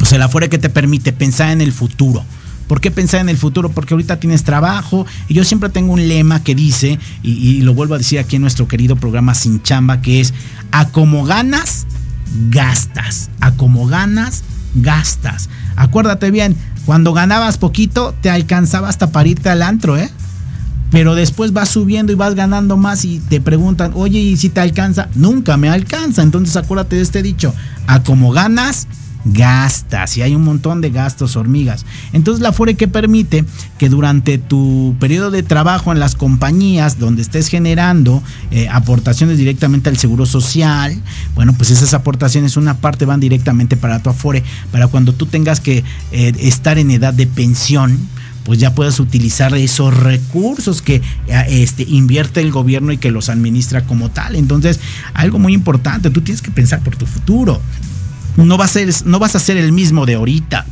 Speaker 1: Pues el Afore que te permite pensar en el futuro ¿Por qué pensar en el futuro? Porque ahorita tienes trabajo. Y yo siempre tengo un lema que dice, y, lo vuelvo a decir aquí en nuestro querido programa Sin Chamba, que es, a como ganas, gastas. A como ganas, gastas. Acuérdate bien, cuando ganabas poquito, te alcanzaba hasta para irte al antro, ¿eh? Pero después vas subiendo y vas ganando más y te preguntan, oye, ¿y si te alcanza? Nunca me alcanza. Entonces acuérdate de este dicho, a como ganas, gastas y hay un montón de gastos hormigas. Entonces la FORE que permite que durante tu periodo de trabajo en las compañías donde estés generando eh, aportaciones directamente al seguro social, bueno, pues esas aportaciones una parte van directamente para tu Afore, para cuando tú tengas que eh, estar en edad de pensión, pues ya puedas utilizar esos recursos que eh, este, invierte el gobierno y que los administra como tal. Entonces, algo muy importante, tú tienes que pensar por tu futuro no, va a ser, no vas a ser el mismo de ahorita.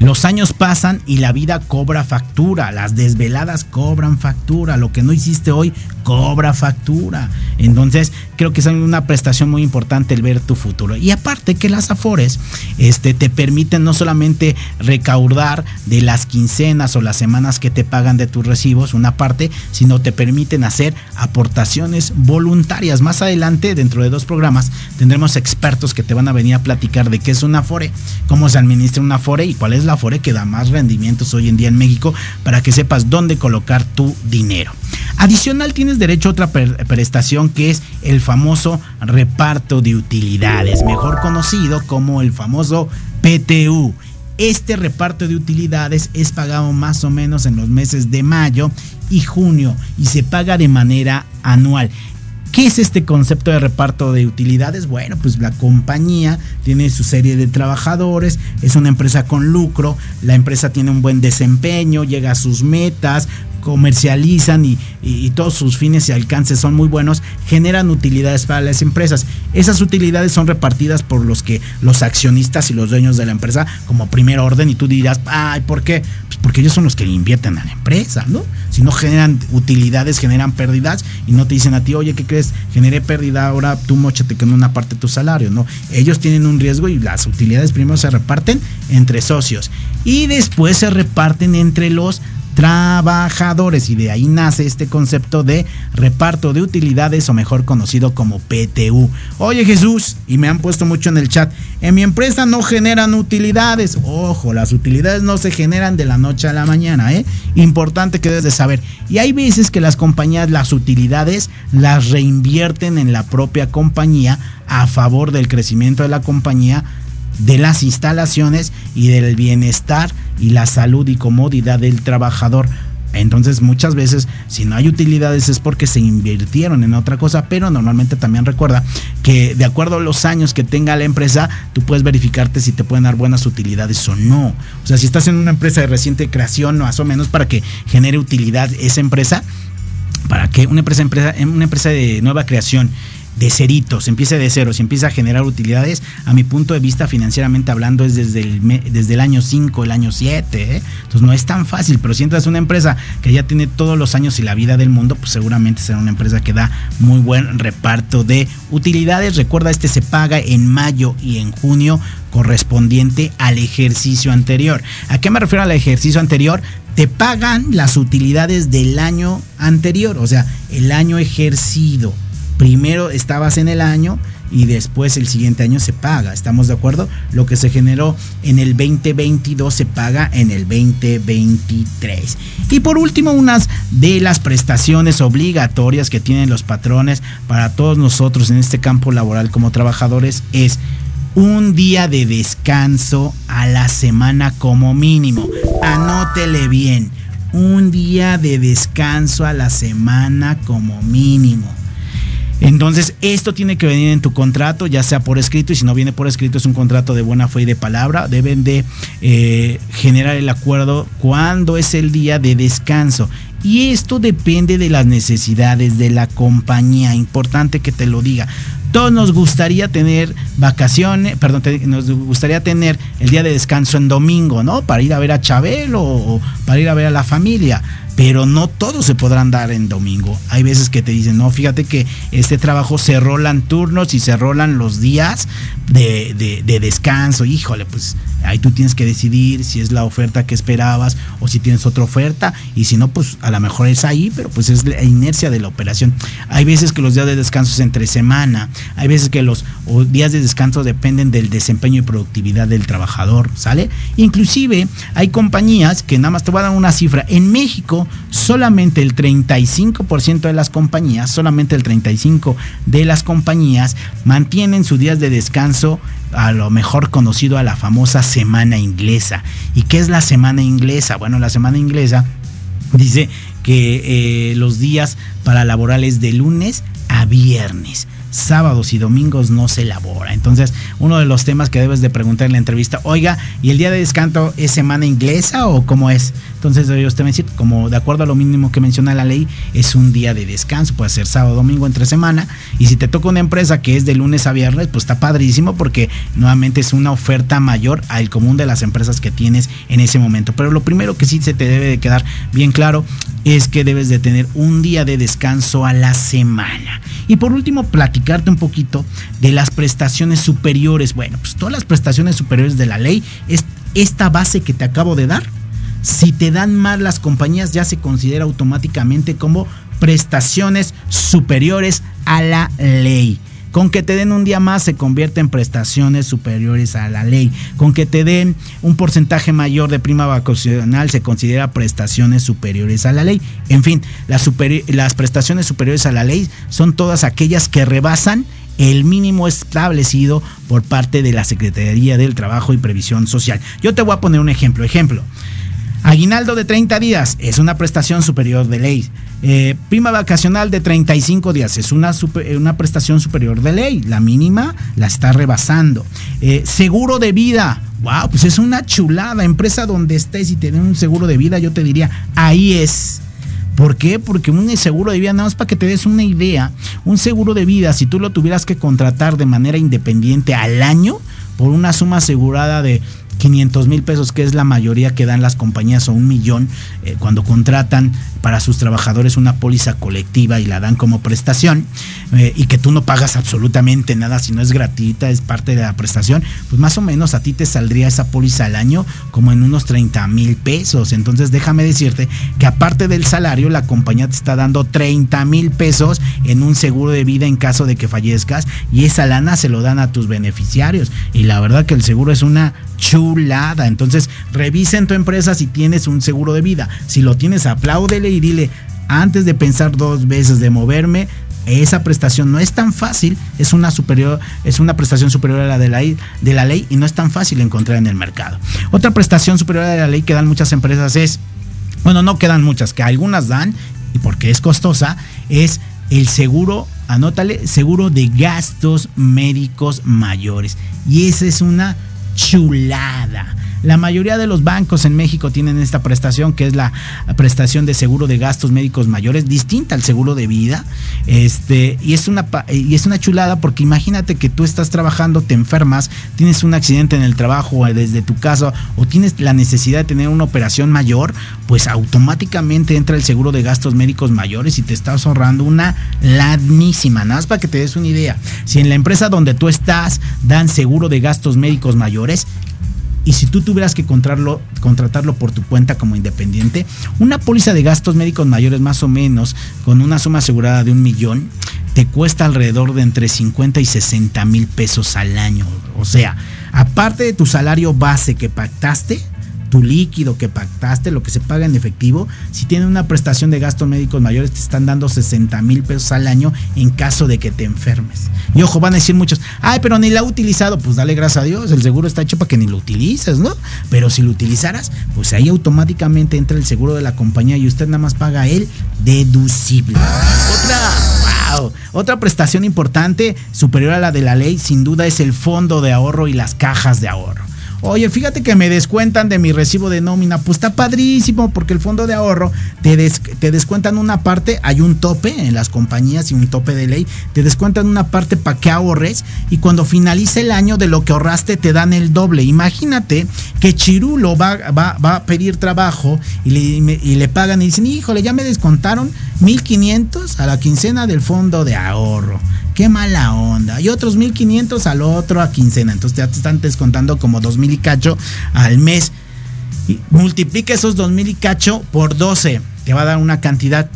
Speaker 1: Los años pasan y la vida cobra factura, las desveladas cobran factura, lo que no hiciste hoy cobra factura. Entonces, creo que es una prestación muy importante el ver tu futuro. Y aparte que las Afores este, te permiten no solamente recaudar de las quincenas o las semanas que te pagan de tus recibos, una parte, sino te permiten hacer aportaciones voluntarias. Más adelante, dentro de dos programas, tendremos expertos que te van a venir a platicar de qué es una Afore, cómo se administra una Afore y cuál es la Afore que da más rendimientos hoy en día en México para que sepas dónde colocar tu dinero. Adicional tienes derecho a otra prestación que es el famoso reparto de utilidades, mejor conocido como el famoso PTU. Este reparto de utilidades es pagado más o menos en los meses de mayo y junio y se paga de manera anual. ¿Qué es este concepto de reparto de utilidades? Bueno, pues la compañía tiene su serie de trabajadores, es una empresa con lucro, la empresa tiene un buen desempeño, llega a sus metas, comercializan y, todos sus fines y alcances son muy buenos, generan utilidades para las empresas. Esas utilidades son repartidas por los que los accionistas y los dueños de la empresa como primer orden y tú dirás, ay, ¿por qué? Pues porque ellos son los que invierten a la empresa, ¿no? Si no generan utilidades, generan pérdidas y no te dicen a ti, oye, ¿qué crees? Generé pérdida, ahora tú mochate con una parte de tu salario, ¿no? Ellos tienen un riesgo y las utilidades primero se reparten entre socios y después se reparten entre los trabajadores y de ahí nace este concepto de reparto de utilidades o mejor conocido como PTU. Oye Jesús, y me han puesto mucho en el chat, en mi empresa no generan utilidades. Ojo, las utilidades no se generan de la noche a la mañana, ¿eh? Importante que debes de saber. Y hay veces que las compañías las utilidades las reinvierten en la propia compañía a favor del crecimiento de la compañía de las instalaciones y del bienestar y la salud y comodidad del trabajador. Entonces muchas veces si no hay utilidades es porque se invirtieron en otra cosa, pero normalmente también recuerda que de acuerdo a los años que tenga la empresa, tú puedes verificarte si te pueden dar buenas utilidades o no. O sea, si estás en una empresa de reciente creación, más o menos para que genere utilidad esa empresa, para que una empresa, empresa, una empresa de nueva creación de ceritos, empiece de cero, si empieza a generar utilidades, a mi punto de vista financieramente hablando es desde el, desde el año 5, el año 7, ¿eh? entonces no es tan fácil, pero si entras a una empresa que ya tiene todos los años y la vida del mundo, pues seguramente será una empresa que da muy buen reparto de utilidades, recuerda este se paga en mayo y en junio correspondiente al ejercicio anterior. ¿A qué me refiero al ejercicio anterior? Te pagan las utilidades del año anterior, o sea, el año ejercido primero estabas en el año y después el siguiente año se paga. ¿Estamos de acuerdo? Lo que se generó en el 2022 se paga en el 2023. Y por último, unas de las prestaciones obligatorias que tienen los patrones para todos nosotros en este campo laboral como trabajadores es un día de descanso a la semana como mínimo. Anótele bien. Un día de descanso a la semana como mínimo. Entonces, esto tiene que venir en tu contrato, ya sea por escrito, y si no viene por escrito, es un contrato de buena fe y de palabra. Deben de eh, generar el acuerdo cuando es el día de descanso. Y esto depende de las necesidades de la compañía. Importante que te lo diga. Todos nos gustaría tener vacaciones, perdón, nos gustaría tener el día de descanso en domingo, ¿no? Para ir a ver a Chabelo o para ir a ver a la familia pero no todos se podrán dar en domingo. Hay veces que te dicen, no, fíjate que este trabajo se rolan turnos y se rolan los días de, de, de, descanso. Híjole, pues ahí tú tienes que decidir si es la oferta que esperabas o si tienes otra oferta. Y si no, pues a lo mejor es ahí, pero pues es la inercia de la operación. Hay veces que los días de descanso es entre semana. Hay veces que los días de descanso dependen del desempeño y productividad del trabajador, ¿sale? Inclusive hay compañías que nada más te voy a dar una cifra. En México, solamente el 35% de las compañías, solamente el 35% de las compañías mantienen sus días de descanso a lo mejor conocido a la famosa semana inglesa. ¿Y qué es la semana inglesa? Bueno, la semana inglesa dice que eh, los días para laborales de lunes a viernes sábados y domingos no se elabora. Entonces, uno de los temas que debes de preguntar en la entrevista, oiga, ¿y el día de descanso es semana inglesa o cómo es? Entonces, ellos te van a decir, como de acuerdo a lo mínimo que menciona la ley, es un día de descanso, puede ser sábado, domingo, entre semana. Y si te toca una empresa que es de lunes a viernes, pues está padrísimo porque nuevamente es una oferta mayor al común de las empresas que tienes en ese momento. Pero lo primero que sí se te debe de quedar bien claro es que debes de tener un día de descanso a la semana. Y por último, platicarte un poquito de las prestaciones superiores. Bueno, pues todas las prestaciones superiores de la ley es esta base que te acabo de dar. Si te dan mal las compañías ya se considera automáticamente como prestaciones superiores a la ley. Con que te den un día más se convierte en prestaciones superiores a la ley. Con que te den un porcentaje mayor de prima vacacional se considera prestaciones superiores a la ley. En fin, las, prestaciones superiores a la ley son todas aquellas que rebasan el mínimo establecido por parte de la Secretaría del Trabajo y Previsión Social. Yo te voy a poner un ejemplo. Ejemplo. Aguinaldo de 30 días es una prestación superior de ley. Eh, prima vacacional de 35 días es una, super, una, prestación superior de ley. La mínima la está rebasando. Eh, seguro de vida. Wow, pues es una chulada. Empresa donde estés y tener un seguro de vida, yo te diría, ahí es. ¿Por qué? Porque un seguro de vida, nada más para que te des una idea, un seguro de vida, si tú lo tuvieras que contratar de manera independiente al año, por una suma asegurada de 500 mil pesos, que es la mayoría que dan las compañías, o un millón, eh, cuando contratan para sus trabajadores una póliza colectiva y la dan como prestación, eh, y que tú no pagas absolutamente nada, si no es gratuita, es parte de la prestación, pues más o menos a ti te saldría esa póliza al año como en unos 30 mil pesos. Entonces déjame decirte que aparte del salario, la compañía te está dando 30 mil pesos en un seguro de vida en caso de que fallezcas, y esa lana se lo dan a tus beneficiarios. Y la verdad que el seguro es una chulada. Entonces, revisa en tu empresa si tienes un seguro de vida. Si lo tienes, apláudele y dile, antes de pensar dos veces de moverme, esa prestación no es tan fácil, es una superior, es una prestación superior a la de la, de la ley y no es tan fácil encontrar en el mercado. Otra prestación superior a la ley que dan muchas empresas es, bueno, no quedan muchas, que algunas dan, y porque es costosa, es el seguro, anótale, seguro de gastos médicos mayores. Y esa es una chulada. La mayoría de los bancos en México tienen esta prestación, que es la prestación de seguro de gastos médicos mayores, distinta al seguro de vida. Este, y es una y es una chulada porque imagínate que tú estás trabajando, te enfermas, tienes un accidente en el trabajo desde tu casa o tienes la necesidad de tener una operación mayor, pues automáticamente entra el seguro de gastos médicos mayores y te estás ahorrando una ladnísima. Nada más para que te des una idea. Si en la empresa donde tú estás dan seguro de gastos médicos mayores, y si tú tuvieras que contratarlo, contratarlo por tu cuenta como independiente, una póliza de gastos médicos mayores más o menos con una suma asegurada de un millón te cuesta alrededor de entre 50 y 60 mil pesos al año. O sea, aparte de tu salario base que pactaste, tu líquido que pactaste, lo que se paga en efectivo, si tienen una prestación de gastos médicos mayores, te están dando 60 mil pesos al año en caso de que te enfermes. Y ojo, van a decir muchos, ay, pero ni la ha utilizado, pues dale gracias a Dios, el seguro está hecho para que ni lo utilices, ¿no? Pero si lo utilizaras, pues ahí automáticamente entra el seguro de la compañía y usted nada más paga el deducible. Otra, wow, otra prestación importante, superior a la de la ley, sin duda es el fondo de ahorro y las cajas de ahorro. Oye, fíjate que me descuentan de mi recibo de nómina. Pues está padrísimo porque el fondo de ahorro te, te descuentan una parte, hay un tope en las compañías y un tope de ley, te descuentan una parte para que ahorres y cuando finalice el año de lo que ahorraste te dan el doble. Imagínate que Chirulo va, va, va a pedir trabajo y le, y le pagan y dicen, híjole, ya me descontaron 1500 a la quincena del fondo de ahorro qué mala onda. Y otros 1500 al otro a quincena. Entonces ya te están descontando como 2000 y cacho al mes. Y multiplica esos 2000 y cacho por 12. Te va a dar una cantidad.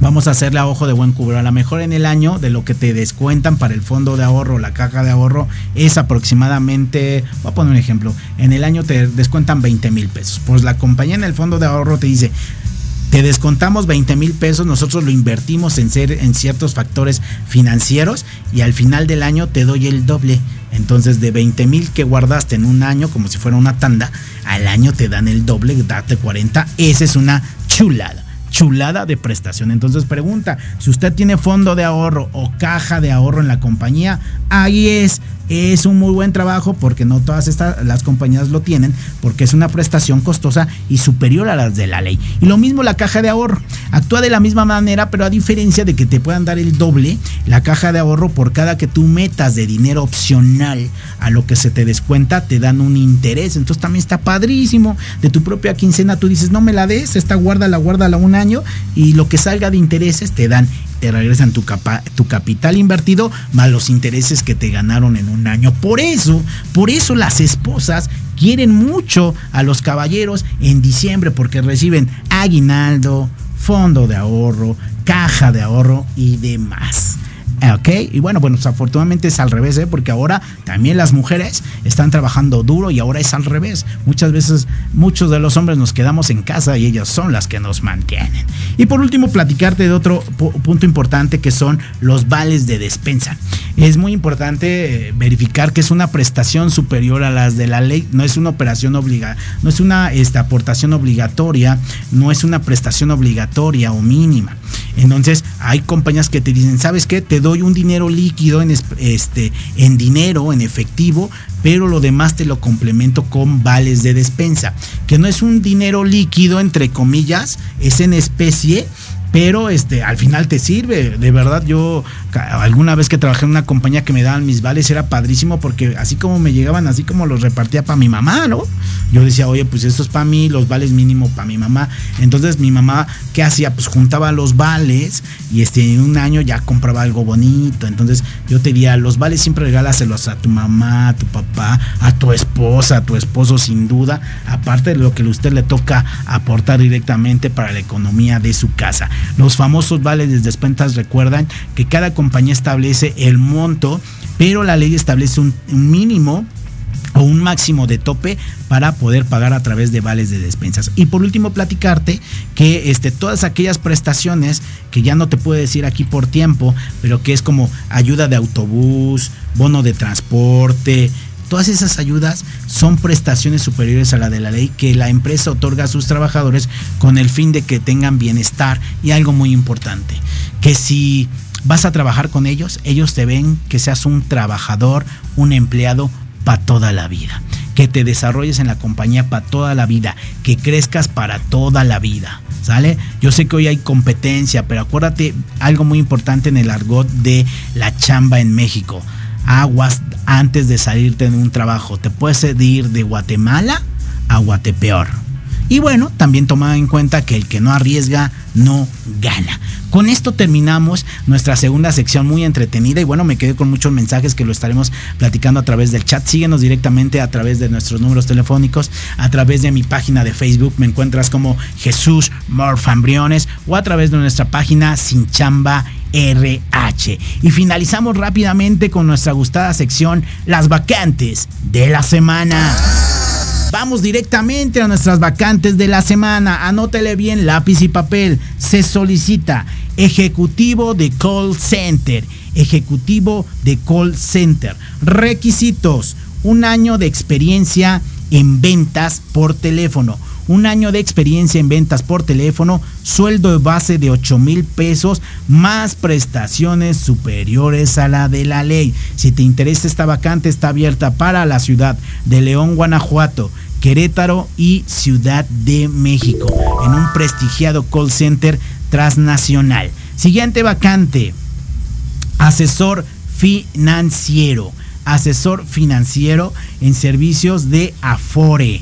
Speaker 1: Vamos a hacerle a ojo de buen cubro. A lo mejor en el año de lo que te descuentan para el fondo de ahorro, la caja de ahorro, es aproximadamente, voy a poner un ejemplo, en el año te descuentan 20 mil pesos. Pues la compañía en el fondo de ahorro te dice, te descontamos 20 mil pesos, nosotros lo invertimos en, ser, en ciertos factores financieros y al final del año te doy el doble. Entonces de 20 mil que guardaste en un año, como si fuera una tanda, al año te dan el doble, date 40. Esa es una chulada chulada de prestación. Entonces pregunta, si usted tiene fondo de ahorro o caja de ahorro en la compañía, ahí es es un muy buen trabajo porque no todas estas las compañías lo tienen porque es una prestación costosa y superior a las de la ley. Y lo mismo la caja de ahorro. Actúa de la misma manera, pero a diferencia de que te puedan dar el doble, la caja de ahorro por cada que tú metas de dinero opcional a lo que se te descuenta, te dan un interés. Entonces también está padrísimo. De tu propia quincena tú dices, no me la des, esta guárdala, guárdala un año y lo que salga de intereses te dan te regresan tu, capa, tu capital invertido más los intereses que te ganaron en un año. Por eso, por eso las esposas quieren mucho a los caballeros en diciembre porque reciben aguinaldo, fondo de ahorro, caja de ahorro y demás. ¿Ok? Y bueno, bueno, pues afortunadamente es al revés, ¿eh? porque ahora también las mujeres están trabajando duro y ahora es al revés. Muchas veces muchos de los hombres nos quedamos en casa y ellas son las que nos mantienen. Y por último, platicarte de otro punto importante que son los vales de despensa. Es muy importante eh, verificar que es una prestación superior a las de la ley, no es una operación obligada, no es una esta, aportación obligatoria, no es una prestación obligatoria o mínima. Entonces, hay compañías que te dicen, ¿sabes qué? Te doy un dinero líquido en, este, en dinero, en efectivo, pero lo demás te lo complemento con vales de despensa, que no es un dinero líquido, entre comillas, es en especie pero este al final te sirve. De verdad, yo alguna vez que trabajé en una compañía que me daban mis vales era padrísimo porque así como me llegaban, así como los repartía para mi mamá, ¿no? Yo decía, oye, pues esto es para mí, los vales mínimo para mi mamá. Entonces mi mamá, ¿qué hacía? Pues juntaba los vales y este, en un año ya compraba algo bonito. Entonces yo te diría, los vales siempre regálaselos a tu mamá, a tu papá, a tu esposa, a tu esposo sin duda, aparte de lo que a usted le toca aportar directamente para la economía de su casa. Los famosos vales de despensas recuerdan que cada compañía establece el monto, pero la ley establece un, mínimo o un máximo de tope para poder pagar a través de vales de despensas. Y por último, platicarte que este, todas aquellas prestaciones que ya no te puedo decir aquí por tiempo, pero que es como ayuda de autobús, bono de transporte, Todas esas ayudas son prestaciones superiores a la de la ley que la empresa otorga a sus trabajadores con el fin de que tengan bienestar y algo muy importante, que si vas a trabajar con ellos, ellos te ven que seas un trabajador, un empleado para toda la vida, que te desarrolles en la compañía para toda la vida, que crezcas para toda la vida. ¿Sale? Yo sé que hoy hay competencia, pero acuérdate algo muy importante en el argot de la chamba en México aguas antes de salirte de un trabajo. Te puedes ir de Guatemala a Guatepeor. Y bueno, también toma en cuenta que el que no arriesga no gana. Con esto terminamos nuestra segunda sección muy entretenida y bueno, me quedé con muchos mensajes que lo estaremos platicando a través del chat. Síguenos directamente a través de nuestros números telefónicos, a través de mi página de Facebook, me encuentras como Jesús Morfambriones o a través de nuestra página Sin Chamba RH. Y finalizamos rápidamente con nuestra gustada sección Las vacantes de la semana. Vamos directamente a nuestras vacantes de la semana. Anótele bien lápiz y papel. Se solicita ejecutivo de call center. Ejecutivo de call center. Requisitos. Un año de experiencia en ventas por teléfono un año de experiencia en ventas por teléfono, sueldo de base de 8 mil pesos, más prestaciones superiores a la de la ley. Si te interesa esta vacante, está abierta para la ciudad de León, Guanajuato. Querétaro y Ciudad de México, en un prestigiado call center transnacional. Siguiente vacante, asesor financiero, asesor financiero en servicios de Afore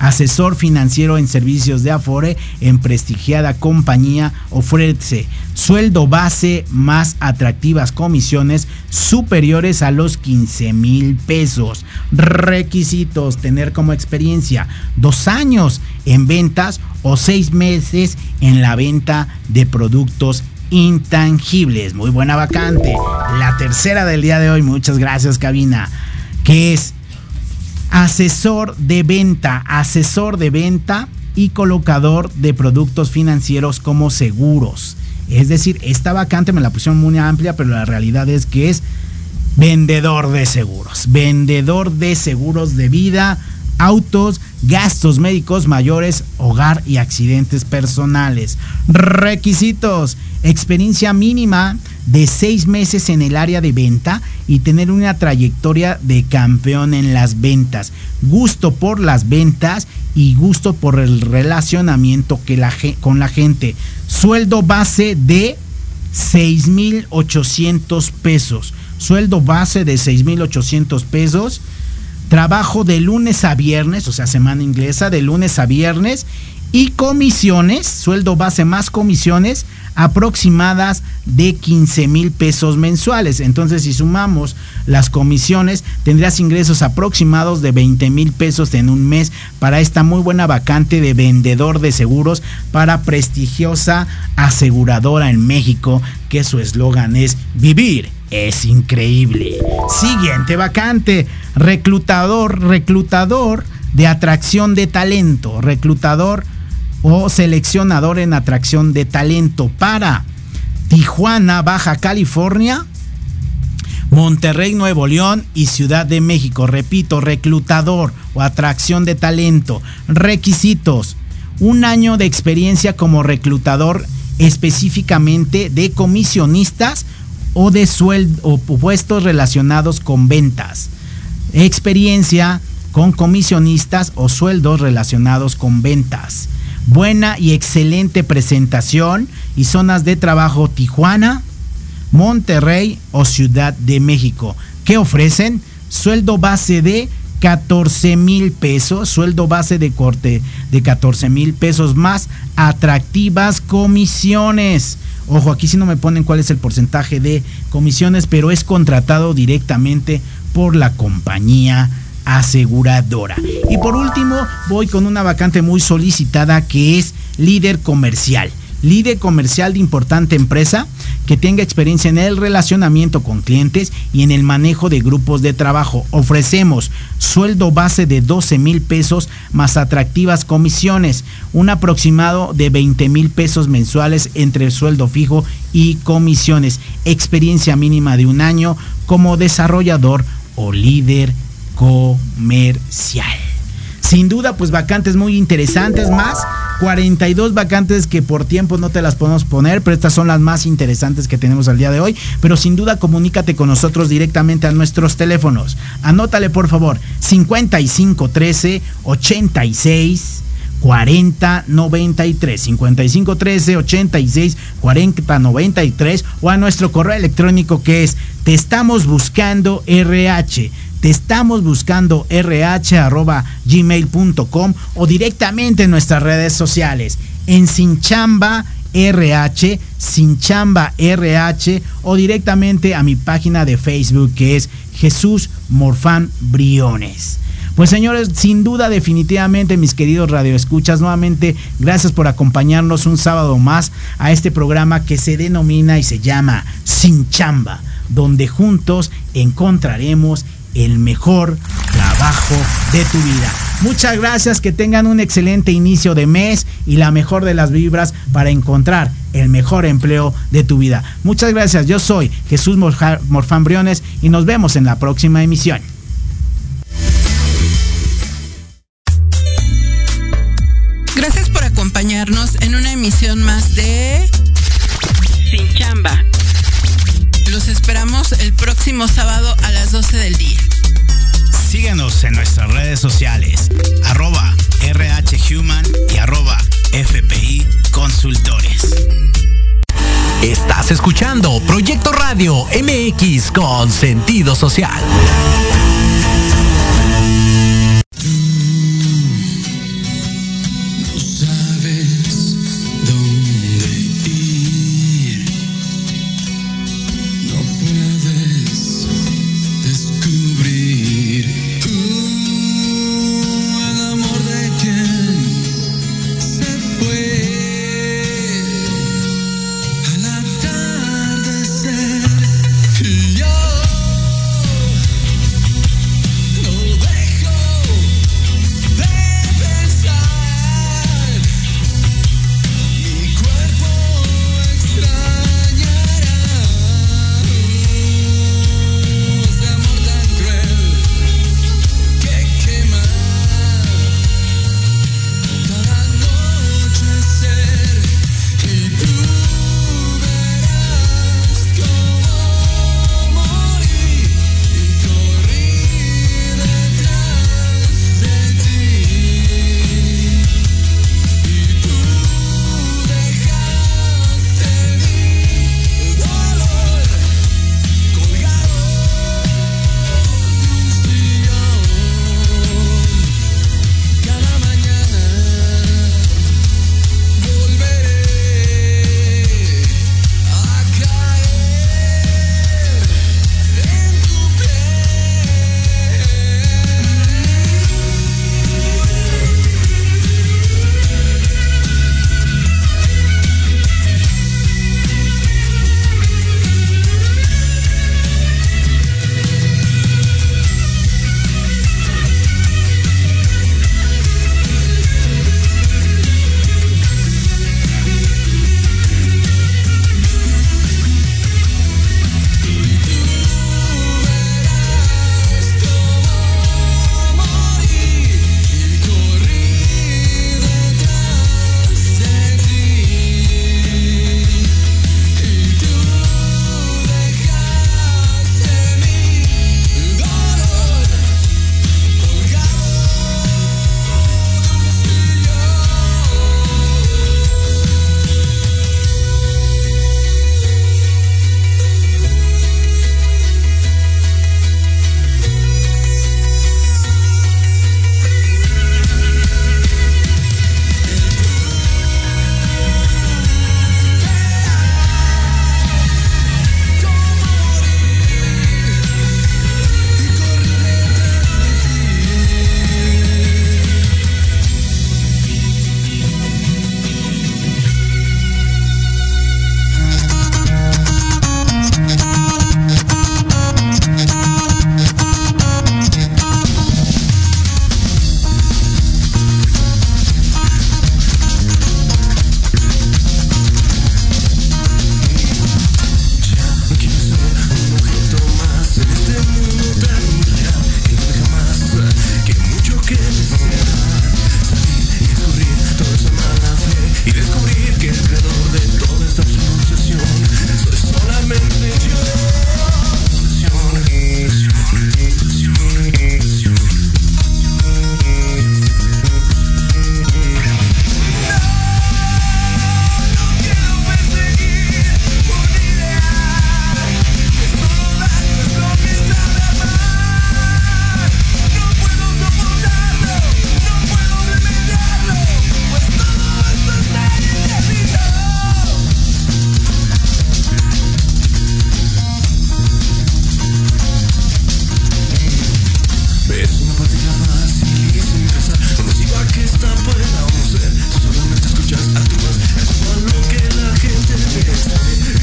Speaker 1: asesor financiero en servicios de Afore en prestigiada compañía, ofrece sueldo base más atractivas comisiones superiores a los 15 mil pesos. Requisitos, tener como experiencia dos años en ventas o seis meses en la venta de productos intangibles. Muy buena vacante. La tercera del día de hoy, muchas gracias cabina, que es asesor de venta, asesor de venta y colocador de productos financieros como seguros. Es decir, esta vacante me la pusieron muy amplia, pero la realidad es que es vendedor de seguros, vendedor de seguros de vida, autos, gastos médicos mayores, hogar y accidentes personales. Requisitos, experiencia mínima de seis meses en el área de venta y tener una trayectoria de campeón en las ventas. Gusto por las ventas y gusto por el relacionamiento que la, con la gente. Sueldo base de 6,800 pesos. Sueldo base de 6,800 pesos trabajo de lunes a viernes, o sea, semana inglesa, de lunes a viernes, y comisiones, sueldo base más comisiones aproximadas de 15 mil pesos mensuales. Entonces, si sumamos las comisiones, tendrías ingresos aproximados de 20 mil pesos en un mes para esta muy buena vacante de vendedor de seguros para prestigiosa aseguradora en México, que su eslogan es vivir es increíble. Siguiente vacante, reclutador, reclutador de atracción de talento, reclutador o seleccionador en atracción de talento para Tijuana, Baja California, Monterrey, Nuevo León y Ciudad de México. Repito, reclutador o atracción de talento. Requisitos. Un año de experiencia como reclutador específicamente de comisionistas o de sueldo o puestos relacionados con ventas. Experiencia con comisionistas o sueldos relacionados con ventas. Buena y excelente presentación y zonas de trabajo Tijuana, Monterrey o Ciudad de México. ¿Qué ofrecen? Sueldo base de 14 mil pesos, sueldo base de corte de 14 mil pesos más atractivas comisiones Ojo, aquí sí no me ponen cuál es el porcentaje de comisiones, pero es contratado directamente por la compañía aseguradora. Y por último, voy con una vacante muy solicitada que es líder comercial líder comercial de importante empresa que tenga experiencia en el relacionamiento con clientes y en el manejo de grupos de trabajo. Ofrecemos sueldo base de 12 mil pesos más atractivas comisiones, un aproximado de 20 mil pesos mensuales entre sueldo fijo y comisiones, experiencia mínima de un año como desarrollador o líder comercial. Sin duda, pues vacantes muy interesantes más. 42 vacantes que por tiempo no te las podemos poner, pero estas son las más interesantes que tenemos al día de hoy. Pero sin duda, comunícate con nosotros directamente a nuestros teléfonos. Anótale, por favor, 5513 86 40 93 55 13 86 40 93 o a nuestro correo electrónico que es te estamos buscando RH te estamos buscando rh.gmail.com o directamente en nuestras redes sociales. En Sinchamba RH, Sinchamba RH o directamente a mi página de Facebook que es Jesús Morfán Briones. Pues señores, sin duda definitivamente mis queridos radioescuchas, nuevamente gracias por acompañarnos un sábado más a este programa que se denomina y se llama Sin Chamba, donde juntos encontraremos el mejor trabajo de tu vida. Muchas gracias, que tengan un excelente inicio de mes y la mejor de las vibras para encontrar el mejor empleo de tu vida. Muchas gracias, yo soy Jesús Morfán Briones y nos vemos en la próxima emisión.
Speaker 10: Emisión más de Sin Chamba. Los esperamos el próximo sábado a las 12 del día.
Speaker 1: Síguenos en nuestras redes sociales, arroba rhhuman y arroba fpi consultores.
Speaker 11: Estás escuchando Proyecto Radio MX con sentido social.